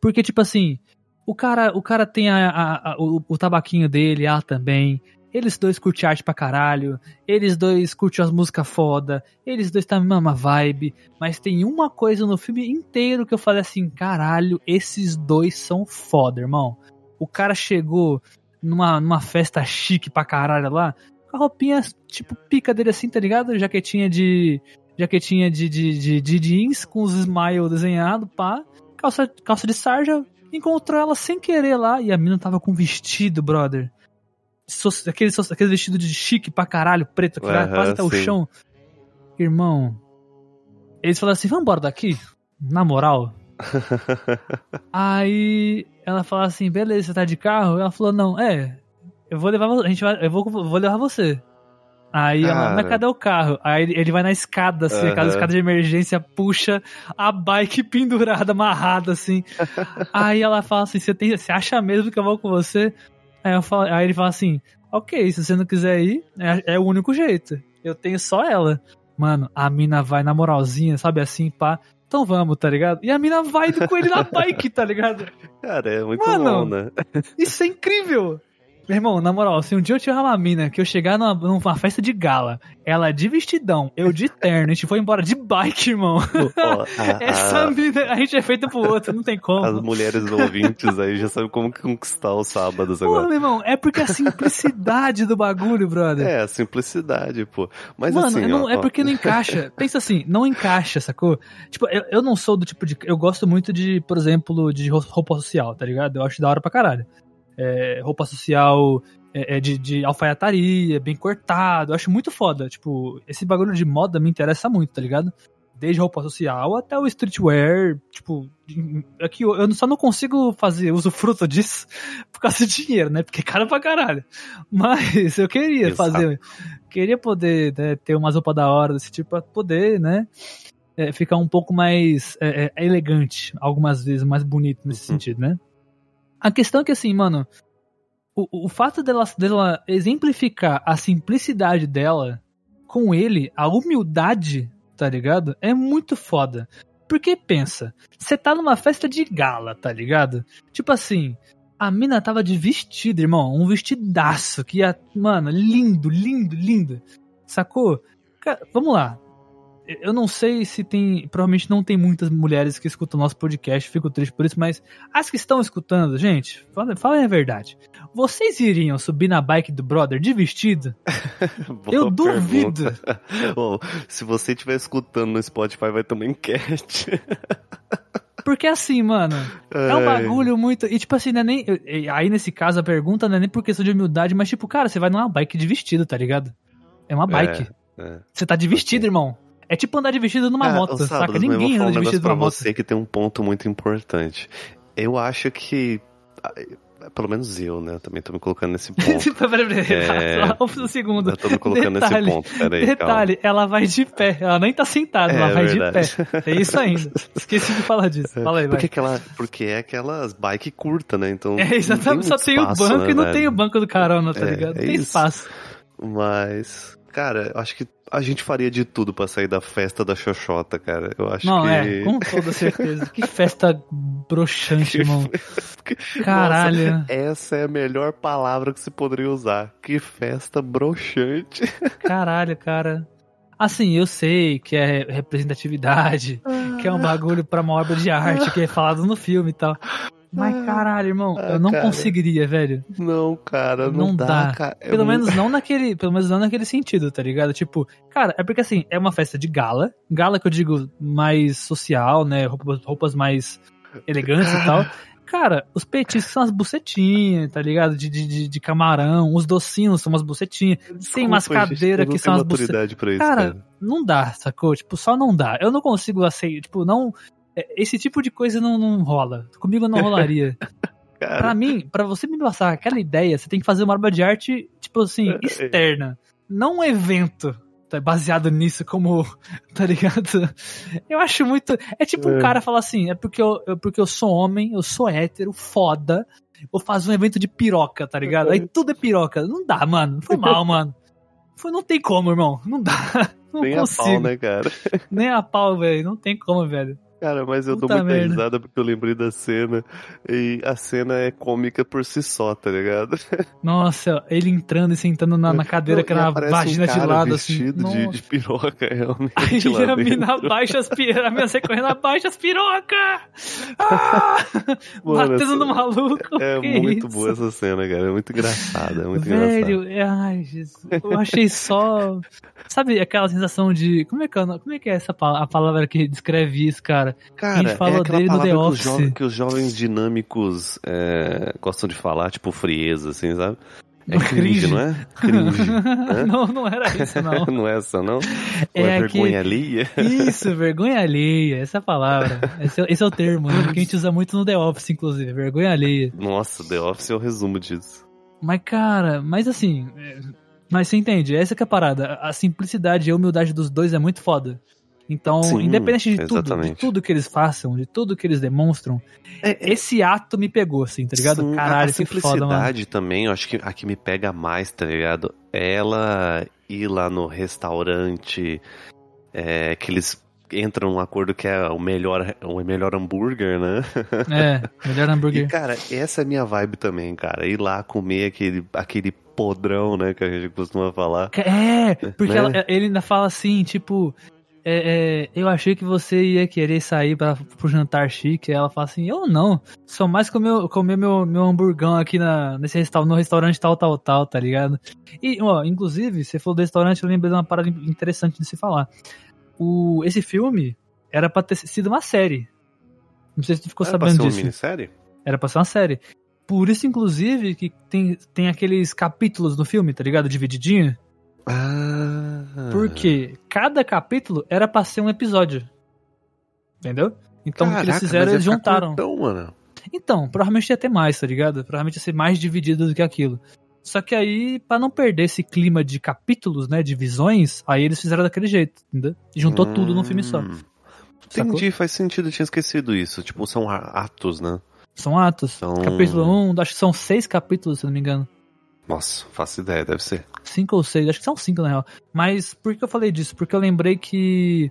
Porque tipo assim, o cara, o cara tem a, a- a- o, o tabaquinho dele, ah, também. Eles dois curtem arte pra caralho. Eles dois curtem as músicas foda. Eles dois tá na mesma vibe. Mas tem uma coisa no filme inteiro que eu falei assim: caralho, esses dois são foda, irmão. O cara chegou numa, numa festa chique pra caralho lá, com a roupinha tipo pica dele assim, tá ligado? Jaquetinha de. Jaquetinha de, de, de, de jeans com os smile desenhado, pá. Calça, calça de sarja. Encontrou ela sem querer lá e a mina tava com vestido, brother. Aquele, aquele vestido de chique pra caralho, preto, que Aham, quase até o chão. Irmão, eles falaram assim: vamos embora daqui? Na moral. Aí ela falou assim: beleza, você tá de carro? Ela falou: não, é, eu vou levar a gente vai, eu vou, vou levar você. Aí ela, Cara. mas cadê o carro? Aí ele, vai na escada, assim, aquela Aham. escada de emergência, puxa a bike pendurada, amarrada, assim. aí ela fala assim: você, tem, você acha mesmo que eu vou com você? Aí, eu falo- aí ele fala assim: ok, se você não quiser ir, é, é o único jeito. Eu tenho só ela. Mano, a mina vai na moralzinha, sabe assim, pá. Então vamos, tá ligado? E a mina vai com ele na bike, tá ligado? Cara, é muito Mano. bom, né? Isso é incrível! Meu irmão, na moral, se um dia eu tiver uma mina que eu chegar numa, numa festa de gala, ela de vestidão, eu de terno, a gente foi embora de bike, irmão. Ó, a- Essa a- mina, a gente é feita pro outro, não tem As como. mulheres ouvintes aí já sabem como conquistar os sábados Pô, agora. meu irmão, é porque a simplicidade do bagulho, brother. É, a simplicidade, pô. Mas Mano, assim, não- ó, é porque não encaixa. Pensa assim, não encaixa, sacou? Tipo, eu, eu não sou do tipo de. Eu gosto muito de, por exemplo, de ro- roupa social, tá ligado? Eu acho da hora pra caralho. É, roupa social é, é de, de alfaiataria, bem cortado. Eu acho muito foda. Tipo, esse bagulho de moda me interessa muito, tá ligado? Desde roupa social até o streetwear. Tipo, aqui eu, eu só não consigo fazer usufruto disso por causa de dinheiro, né? Porque é caro pra caralho. Mas eu queria Exato. fazer queria poder né, ter umas roupas da hora desse tipo pra poder, né? é, ficar um pouco mais é, é, elegante, algumas vezes mais bonito nesse Uhum. sentido, né? A questão é que assim, mano, o, o fato dela, dela exemplificar a simplicidade dela com ele, a humildade, tá ligado? É muito foda. Porque pensa, você tá numa festa de gala, tá ligado? Tipo assim, a mina tava de vestido, irmão, um vestidaço que ia, mano, lindo, lindo, lindo. Sacou? Cara, vamos lá. Eu não sei se tem. Provavelmente não tem muitas mulheres que escutam nosso podcast, fico triste por isso, mas as que estão escutando, gente, falem, falem a verdade. Vocês iriam subir na bike do brother de vestido? eu duvido. se você estiver escutando no Spotify, vai uma enquete. Porque assim, mano, é um bagulho muito. E tipo assim, não é nem. Aí nesse caso a pergunta não é nem por questão de humildade, mas tipo, cara, você vai numa bike de vestido, tá ligado? É uma bike. é. Você tá de vestido, irmão. É tipo andar de vestido numa Ah, moto, saca? Ninguém anda de vestido numa moto. você que tem um ponto muito importante. Eu acho que. ah, Pelo menos eu, né? Também tô me colocando nesse ponto. Peraí, peraí, É. um segundo. Eu tô me colocando Detalhe, nesse ponto. Peraí, Detalhe, ela vai de pé. Ela nem tá sentada, É, ela vai verdade. de pé. É isso ainda. Esqueci de falar disso. Fala aí, vai. Porque, aquela, porque é aquelas bike curta, né? Então. É, exatamente, só não tem tem o banco espaço, e não né, tem o banco do carona, tá É, ligado? Não é tem isso. espaço. Mas, cara, eu acho que a gente faria de tudo pra sair da festa da Xoxota, cara. Eu acho Não, que. é, com toda certeza. Que festa broxante, irmão. Caralho. Nossa, essa é a melhor palavra que se poderia usar. Que festa broxante. Caralho, cara. Assim, eu sei que é representatividade, que é um bagulho pra uma obra de arte, que é falado no filme e tal. Mas caralho, irmão, Ah, eu não cara. conseguiria, velho. Não, cara, não, Não dá, dá. cara. É Pelo menos não naquele, pelo menos não naquele sentido, tá ligado? Tipo, cara, é porque assim, é uma festa de gala, gala que eu digo mais social, né, roupas, roupas mais elegantes e tal. Cara, os petiscos são as bucetinhas, tá ligado? De, de, de- camarão, os docinhos são umas bucetinhas. tem umas cadeiras que são as bucetinhas. maturidade pra isso, Cara, cara. não dá, sacou? Tipo, só não dá. Eu não consigo aceitar, tipo, não. É, Esse tipo de coisa não, não rola. Comigo não rolaria. Cara, Pra mim, pra você me passar aquela ideia, você tem que fazer uma obra de arte, tipo assim, É. externa. Não um evento tá, baseado nisso, como. Tá ligado? Eu acho muito. É tipo um É. cara falar assim: é porque eu, eu- porque eu sou homem, eu sou hétero, foda. Vou fazer um evento de piroca, tá ligado? Aí tudo é piroca. Não dá, mano. Foi mal, mano. Foi, não tem como, irmão. Não dá. Não nem a consigo. pau, né, cara? Nem a pau, velho. Não tem como, velho. Cara, mas eu Puta dou muita merda. risada porque eu lembrei da cena. E a cena é cômica por si só, tá ligado? Nossa, ele entrando e sentando na, na cadeira era aparece vagina um de lado, assim. vestido de, Nossa. de piroca, realmente. Aí a mina abaixa as pirocas, a mina correndo, abaixa as pirocas! Ah! Mano, Batendo no maluco. É que muito isso? boa essa cena, cara. É muito engraçada, é muito engraçada. Velho, é- ai, Jesus. Eu achei só. Sabe aquela sensação de. Como é que é, como é, que é essa a palavra que descreve isso, cara? Cara, a gente falou é dele no The que os, Office. jovens, que os jovens dinâmicos é, gostam de falar, tipo frieza, assim, sabe? É cringe, Cringe. não é? Cringe. Não, não era isso, não. não é essa, não? Ou É é, vergonha alheia? Isso, vergonha alheia, essa é a palavra. Esse é, esse é o termo, né, que a gente usa muito no The Office, inclusive, vergonha alheia. Nossa, The Office é o resumo disso. Mas, cara, mas assim, é, Mas você entende, essa que é a parada. A simplicidade e a humildade dos dois é muito foda. Então, Sim, independente de tudo, de tudo que eles façam, de tudo que eles demonstram, É, esse ato me pegou, assim, tá ligado? Sim, Caralho, a que foda, mano. simplicidade também, eu acho que a que me pega mais, tá ligado? É ela ir lá no restaurante, é, que eles entram num acordo que é o melhor, o melhor hambúrguer, né? É, melhor hambúrguer. E, cara, essa é a minha vibe também, cara. Ir lá comer aquele, aquele podrão, né, que a gente costuma falar. É, porque Né? ela- ele ainda fala assim, tipo, é, é, eu achei que você ia querer sair para pro jantar chique. Ela fala assim, eu não, só mais comer, comer meu, meu hamburgão aqui na, nesse restaurante, no restaurante tal, tal, tal, tá ligado? E, ó, inclusive, você falou do restaurante, eu lembrei de uma parada interessante de se falar. O, esse filme era pra ter sido uma série. Não sei se tu ficou Era pra sabendo ser uma disso. minissérie? Era pra ser uma série. Por isso, inclusive, que tem, tem aqueles capítulos no filme, tá ligado? Divididinho. Ah. Porque cada capítulo era pra ser um episódio. Entendeu? Então o que eles Caraca, fizeram, eles juntaram. curtão, mano. Então, provavelmente ia ter mais, tá ligado? Provavelmente ia ser mais dividido do que aquilo. Só que aí, pra não perder esse clima de capítulos, né, de visões, aí eles fizeram daquele jeito, entendeu? E juntou tudo num filme só. Hum. Sacou? Entendi, faz sentido, eu tinha esquecido isso. Tipo, são atos, né? São atos. São- Capítulo 1, acho que são seis capítulos, se não me engano. Nossa, faço ideia, deve ser. Cinco ou seis, acho que são cinco na real. Mas por que eu falei disso? Porque eu lembrei que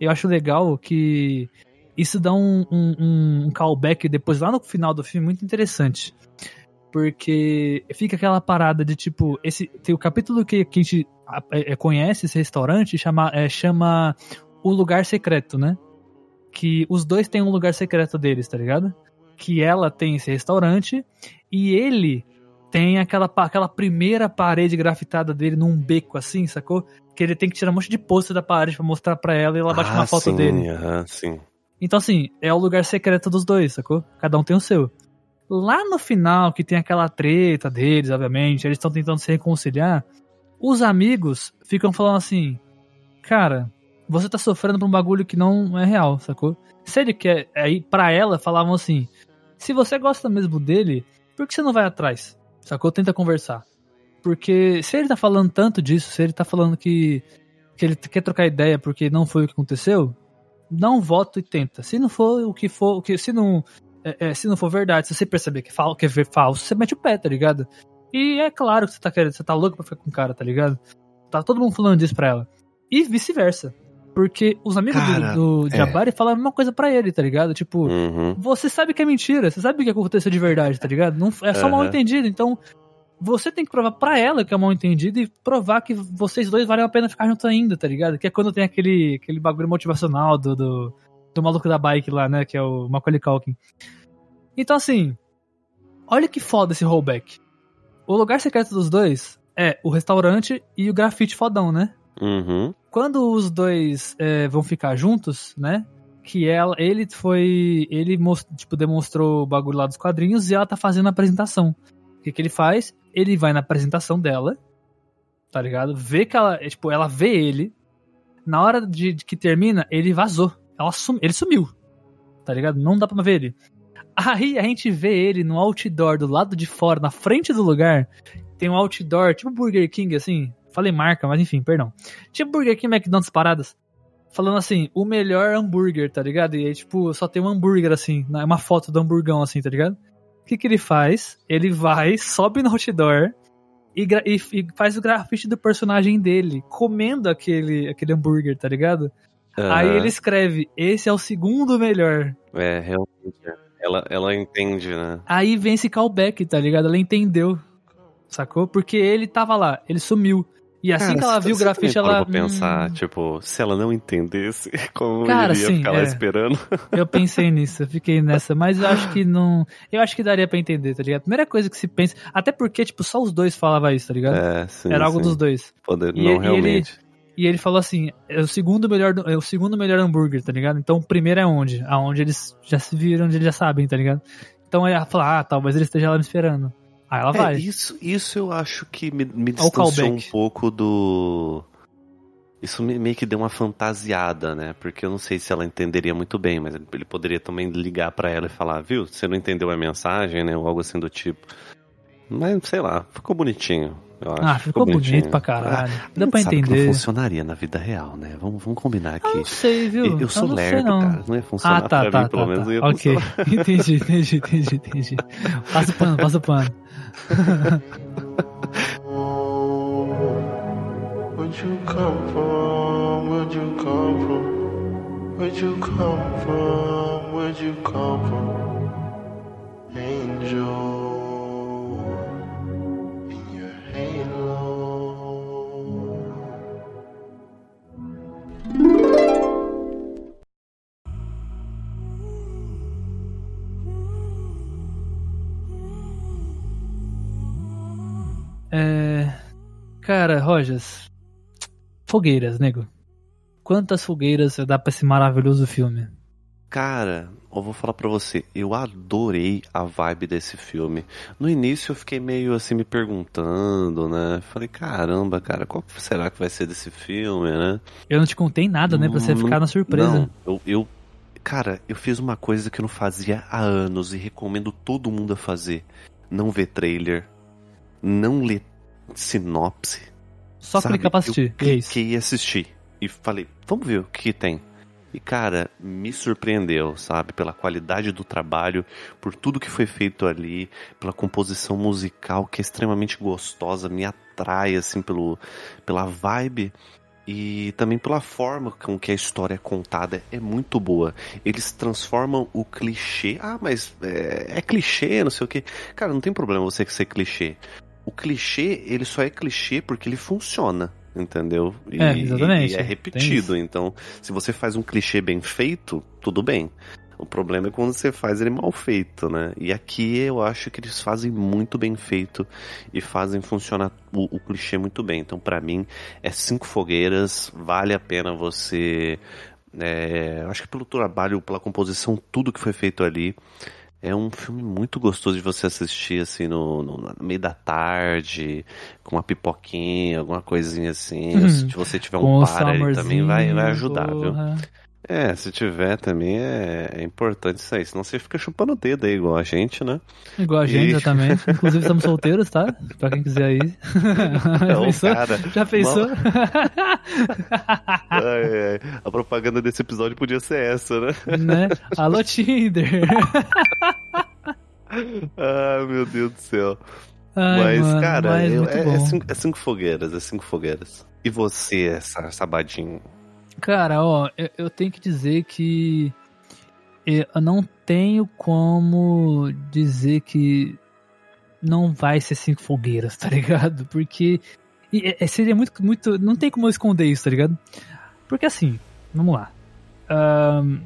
eu acho legal que isso dá um, um, um callback depois lá no final do filme muito interessante. Porque fica aquela parada de tipo, esse tem o capítulo que, que a gente a- é, conhece esse restaurante chama, é, chama O Lugar Secreto, né? Que os dois têm um lugar secreto deles, tá ligado? Que ela tem esse restaurante e ele tem aquela, aquela primeira parede grafitada dele num beco assim, sacou? Que ele tem que tirar um monte de pôster da parede pra mostrar pra ela e ela bate ah, uma foto sim, dele. aham, sim. Então, assim, é o lugar secreto dos dois, sacou? Cada um tem o seu. Lá no final, que tem aquela treta deles, obviamente, eles estão tentando se reconciliar, os amigos ficam falando assim: Cara, você tá sofrendo por um bagulho que não é real, sacou? Se ele quer. Aí, pra ela, falavam assim: Se você gosta mesmo dele, por que você não vai atrás? Sacou? Tenta conversar. Porque se ele tá falando tanto disso, se ele tá falando que, que ele quer trocar ideia porque não foi o que aconteceu, dá um voto e tenta. Se não for o que for, o que se não é, é, se não for verdade, se você perceber que é que é falso, você mete o pé, tá ligado? E é claro que você tá querendo, você tá louco pra ficar com o cara, tá ligado? Tá todo mundo falando disso pra ela. E vice-versa. Porque os amigos do- Cara, do, é. Jabari falam a mesma coisa pra ele, tá ligado? Tipo, Uhum. você sabe que é mentira, você sabe o que aconteceu de verdade, tá ligado? Não, é só mal Aham. entendido, então você tem que provar pra ela que é mal entendido e provar que vocês dois valem a pena ficar juntos ainda, tá ligado? Que é quando tem aquele, aquele bagulho motivacional do, do, do maluco da bike lá, né? Que é o Macaulay Culkin. Então, assim, olha que foda esse rollback. O lugar secreto dos dois é o restaurante e o grafite fodão, né? Uhum. Quando os dois é, vão ficar juntos, né? Que ela, ele foi. Ele most, tipo, demonstrou o bagulho lá dos quadrinhos e ela tá fazendo a apresentação. O que, que ele faz? Ele vai na apresentação dela, tá ligado? Vê que ela. é, Tipo, ela vê ele. Na hora de, de que termina, ele vazou. Ela sum, ele sumiu. Tá ligado? Não dá pra ver ele. Aí a gente vê ele no outdoor do lado de fora, na frente do lugar. Tem um outdoor, tipo Burger King, assim. Falei marca, mas enfim, perdão. Tipo Burger King, McDonald's paradas. Falando assim, o melhor hambúrguer, tá ligado? E aí, tipo, só tem um hambúrguer assim, né? uma foto do hamburgão assim, tá ligado? O que que ele faz? Ele vai, sobe no outdoor e, e- e faz o grafite do personagem dele, comendo aquele, aquele hambúrguer, tá ligado? Aí Aham. ele escreve, esse é o segundo melhor. É, realmente. é. Ela, ela entende, né? Aí vem esse callback, tá ligado? Ela entendeu, sacou? Porque ele tava lá, ele sumiu. E assim Cara, que ela viu o grafite, ela. pra pensar, hum, tipo, se ela não entendesse, como Cara, ele ia sim, ficar lá é. esperando. Eu pensei nisso, eu fiquei nessa, mas eu acho que não. Eu acho que daria pra entender, tá ligado? Primeira coisa que se pensa. Até porque, tipo, só os dois falavam isso, tá ligado? É, sim. Era algo sim. dos dois. Poder, E- não, e ele- realmente. E ele falou assim: é o segundo melhor, é o segundo melhor hambúrguer, tá ligado? Então o primeiro é onde? Aonde eles já se viram, onde eles já sabem, tá ligado? Então ela fala, ah, talvez ele esteja lá me esperando. Aí ela É, vai. isso, isso eu acho que me, me o distanciou um pouco do. Isso me- meio que deu uma fantasiada, né? Porque eu não sei se ela entenderia muito bem, mas ele poderia também ligar pra ela e falar, viu, você não entendeu a mensagem, né? Ou algo assim do tipo. Mas sei lá, ficou bonitinho. Eu acho Ah, que ficou bonito pra caralho. Ah, Dá pra entender. não funcionaria na vida real, né? Vamos, vamos combinar aqui. Eu não sei, viu? Eu, eu sou não sei, lerdo, não. cara. Não ia funcionar Ah, tá, pra tá, mim, pelo tá, menos tá. não ia Ok, funcionar. entendi, entendi, entendi, entendi. Passa o pano, passa o pano. Where'd you come from? Where'd you come from? Where'd you come from? Where'd you come from? Angel Cara, Rojas, fogueiras, nego. Quantas fogueiras dá pra esse maravilhoso filme? Cara, eu vou falar pra você, eu adorei a vibe desse filme. No início eu fiquei meio assim me perguntando, né? Falei, caramba, cara, qual será que vai ser desse filme, né? Eu não te contei nada, né? Pra você Não- ficar na surpresa. Não, eu, eu- Cara, eu fiz uma coisa que eu não fazia há anos e recomendo todo mundo a fazer. Não ver trailer, não ler sinopse. Só sabe? clicar pra Eu assistir. E é cliquei e assisti. E falei, vamos ver o que, que tem. E cara, me surpreendeu, sabe? Pela qualidade do trabalho, por tudo que foi feito ali, pela composição musical que é extremamente gostosa, me atrai assim pelo, pela vibe e também pela forma com que a história é contada é muito boa. Eles transformam o clichê. Ah, mas é, é clichê, não sei o que. Cara, não tem problema você ser clichê. O clichê, ele só é clichê porque ele funciona. Entendeu? E, É, exatamente. e é repetido. Então, se você faz um clichê bem feito, tudo bem. O problema é quando você faz ele mal feito, né? E aqui eu acho que eles fazem muito bem feito e fazem funcionar o, o clichê muito bem. Então, pra mim, é cinco fogueiras, vale a pena você. É, acho que pelo trabalho, pela composição, tudo que foi feito ali. É um filme muito gostoso de você assistir, assim, no, no- no meio da tarde, com uma pipoquinha, alguma coisinha assim. Uhum. Se você tiver um par ali também, vai, vai ajudar, viu? É, se tiver também é, é importante isso aí, senão você fica chupando o dedo aí, igual a gente, né? Igual a gente, E- exatamente. Inclusive estamos solteiros, tá? Pra quem quiser ir. Já Ô, pensou? cara, Já pensou? Ai, ai, A propaganda desse episódio podia ser essa, né? né? Alô, Tinder. Ai, meu Deus do céu. Ai, mas, mano, cara, mas é, é cinco, é cinco fogueiras, é cinco fogueiras. E você, essa sabadinho? Cara, ó, eu, eu tenho que dizer que eu não tenho como dizer que não vai ser cinco fogueiras, tá ligado? Porque e, é, seria muito, muito. Não tem como eu esconder isso, tá ligado? Porque assim, vamos lá. Ahn,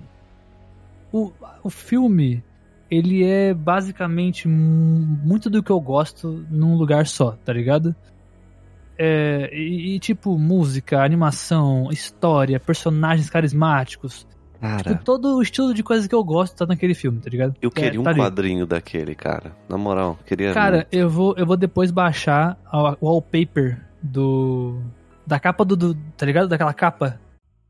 o, o filme, ele é basicamente mu- muito do que eu gosto num lugar só, tá ligado? É, e, e, tipo, música, animação, história, personagens carismáticos. Cara, Tipo, todo o estilo de coisa que eu gosto tá naquele filme, tá ligado? eu É, queria um tá ali. quadrinho daquele, cara. Na moral, queria. Cara, eu vou, eu vou depois baixar o wallpaper do. Da capa do, do. Tá ligado? Daquela capa.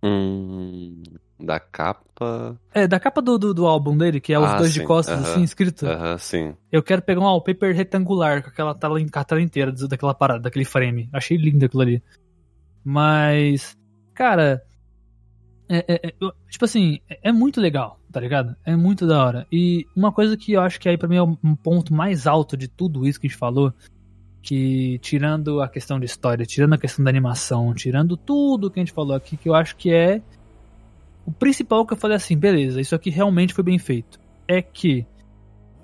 Hum, da capa. É, da capa do, do, do álbum dele, que é os Ah, dois de sim, costas, aham. assim, escrito. Aham, sim. Eu quero pegar um wallpaper retangular, com aquela tela, a tela inteira daquela parada, daquele frame. Achei lindo aquilo ali. Mas, cara, é, é- é- tipo assim, é, é muito legal, tá ligado? É muito da hora. E uma coisa que eu acho que aí pra mim é um ponto mais alto de tudo isso que a gente falou, que tirando a questão de história, tirando a questão da animação, tirando tudo que a gente falou aqui, que eu acho que é o principal que eu falei assim, beleza, isso aqui realmente foi bem feito. É que,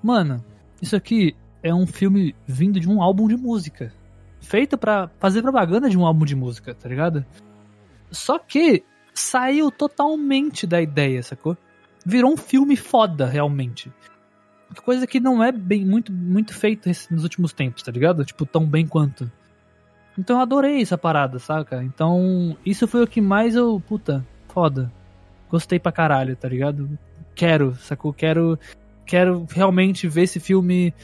mano, isso aqui é um filme vindo de um álbum de música. Feito pra fazer propaganda de um álbum de música, tá ligado? Só que saiu totalmente da ideia, sacou? Virou um filme foda, realmente. Coisa que não é bem muito, muito feita nos últimos tempos, tá ligado? Tipo, tão bem quanto. Então eu adorei essa parada, saca? Então, isso foi o que mais eu. Puta, foda. Gostei pra caralho, tá ligado? Quero, sacou? Quero. Quero realmente ver esse filme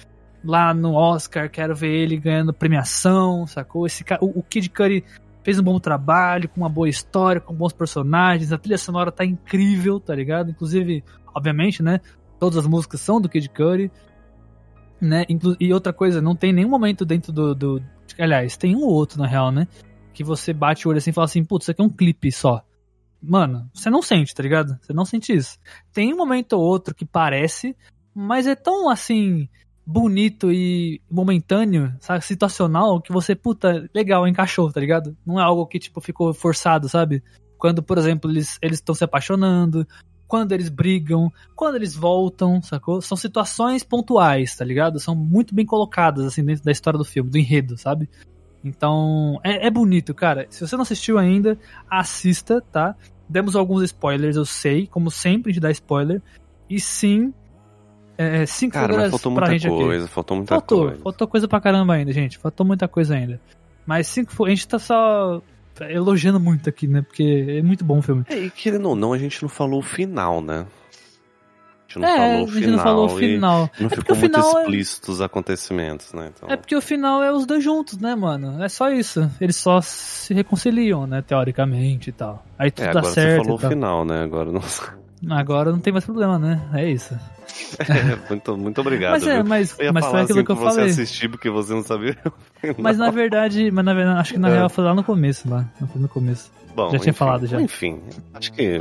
lá no Oscar, quero ver ele ganhando premiação, sacou? Esse o, o Kid Cudi fez um bom trabalho, com uma boa história, com bons personagens, a trilha sonora tá incrível, tá ligado? Inclusive, obviamente, né? Todas as músicas são do Kid Cudi. né? E outra coisa, não tem nenhum momento dentro do, do. Aliás, tem um ou outro, na real, né? Que você bate o olho assim e fala assim, putz, isso aqui é um clipe só. Mano, você não sente, tá ligado? Você não sente isso. Tem um momento ou outro que parece, mas é tão assim. Bonito e momentâneo, sabe? Situacional, que você, puta, legal, encaixou, tá ligado? Não é algo que, tipo, ficou forçado, sabe? Quando, por exemplo, eles estão se apaixonando, quando eles brigam, quando eles voltam, sacou? São situações pontuais, tá ligado? São muito bem colocadas, assim, dentro da história do filme, do enredo, sabe? Então, é, é bonito, cara. Se você não assistiu ainda, assista, tá? Demos alguns spoilers, eu sei, como sempre a gente dá spoiler. E sim, é, cinco Cara, mas faltou muita gente aqui. coisa, faltou muita Faltou, coisa. faltou coisa pra caramba ainda, gente. Faltou muita coisa ainda. Mas cinco, a gente tá só elogiando muito aqui, né? Porque é muito bom o filme. É, e querendo ou não, a gente não falou o final, né? A gente não é, falou a o gente final. não falou o final. Não é porque ficou o muito final é- explícito os acontecimentos, né? Então, É porque o final é os dois juntos, né, mano? É só isso. Eles só se reconciliam, né, teoricamente e tal. Aí tudo é, dá agora certo. você falou e o final, né? Agora não. Agora não tem mais problema, né? É isso. É, muito, muito obrigado. mas é, mas, eu ia mas falar foi aquilo assim que eu você falei. assistir porque você não sabia. Mas na verdade, mas na verdade, acho que na É. real foi lá no começo, lá. No começo. Bom, já tinha enfim, falado já. Enfim, acho que.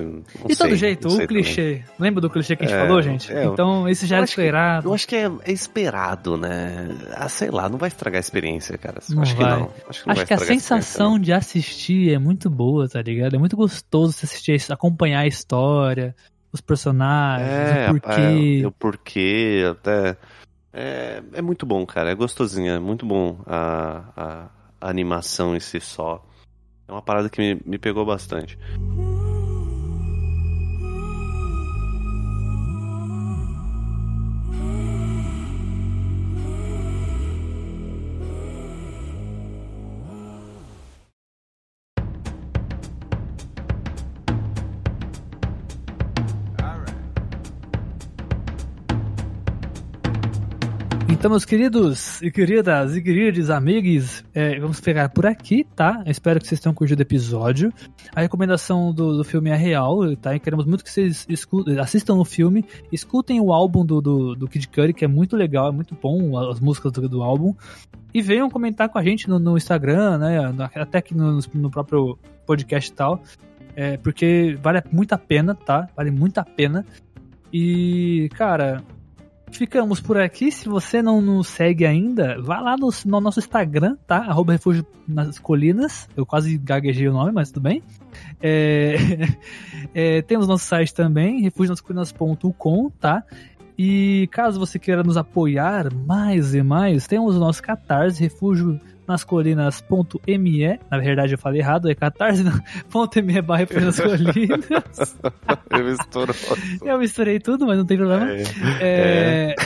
De todo jeito, o sei também. clichê. Lembra do clichê que a gente É, falou, gente? é, então, esse já era acho que- esperado. Eu acho que é, é esperado, né? Ah, sei lá, não vai estragar a experiência, cara. Não acho vai. que não. Acho que, não Acho que a sensação de assistir é muito boa, tá ligado? É muito gostoso você assistir, acompanhar a história, os personagens, É, o porquê. é, o porquê, até. É, é muito bom, cara. É gostosinho, é muito bom a, a, a animação em si só. É uma parada que me, me pegou bastante. Então, meus queridos e queridas e queridos amigos, é, vamos pegar por aqui, tá? Eu espero que vocês tenham curtido o episódio. A recomendação do, do filme é real, tá? E queremos muito que vocês escu- assistam o filme, escutem o álbum do, do, do Kid Cudi, que é muito legal, é muito bom as músicas do, do álbum. E venham comentar com a gente no, no Instagram, né? Até aqui no, no próprio podcast e tal. É, porque vale muito a pena, tá? Vale muito a pena. E, cara, ficamos por aqui. Se você não nos segue ainda, vá lá no, no nosso Instagram, tá? Arroba Refúgio nas Colinas. Eu quase gaguejei o nome, mas tudo bem. É, é, temos nosso site também, refugionascolinas.com, tá? E caso você queira nos apoiar mais e mais, temos o nosso Catarse, refúgio nas colinas.me. Na verdade, eu falei errado, é catarse.me barra refúgio nas colinas. Misturou. Eu misturei tudo, mas não tem problema. É...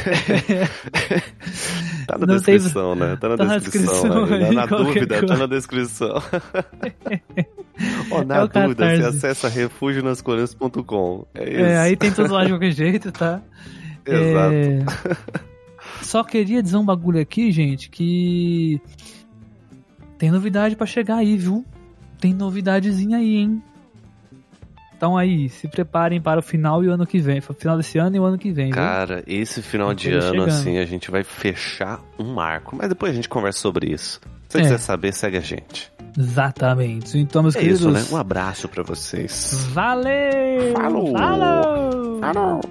Tá na Não tem- descrição, né? Tá na tá na descrição. descrição né? na qualquer dúvida, tá coisa. na descrição. Ó, na É dúvida, Catarse. você acessa refugionascolinas.com. É isso. É, aí tem tudo lá de qualquer jeito, tá? Exato. É, Só queria dizer um bagulho aqui, gente, que tem novidade pra chegar aí, viu? Tem novidadezinha aí, hein? Então aí, se preparem para o final e o ano que vem. Final desse ano e o ano que vem, viu? Cara, esse final Tem de ano, chegando. assim, a gente vai fechar um marco. Mas depois a gente conversa sobre isso. Se você É. quiser saber, segue a gente. Exatamente. Então, meus É queridos. isso, né? Um abraço pra vocês. Valeu! Falou! Falou! Falou!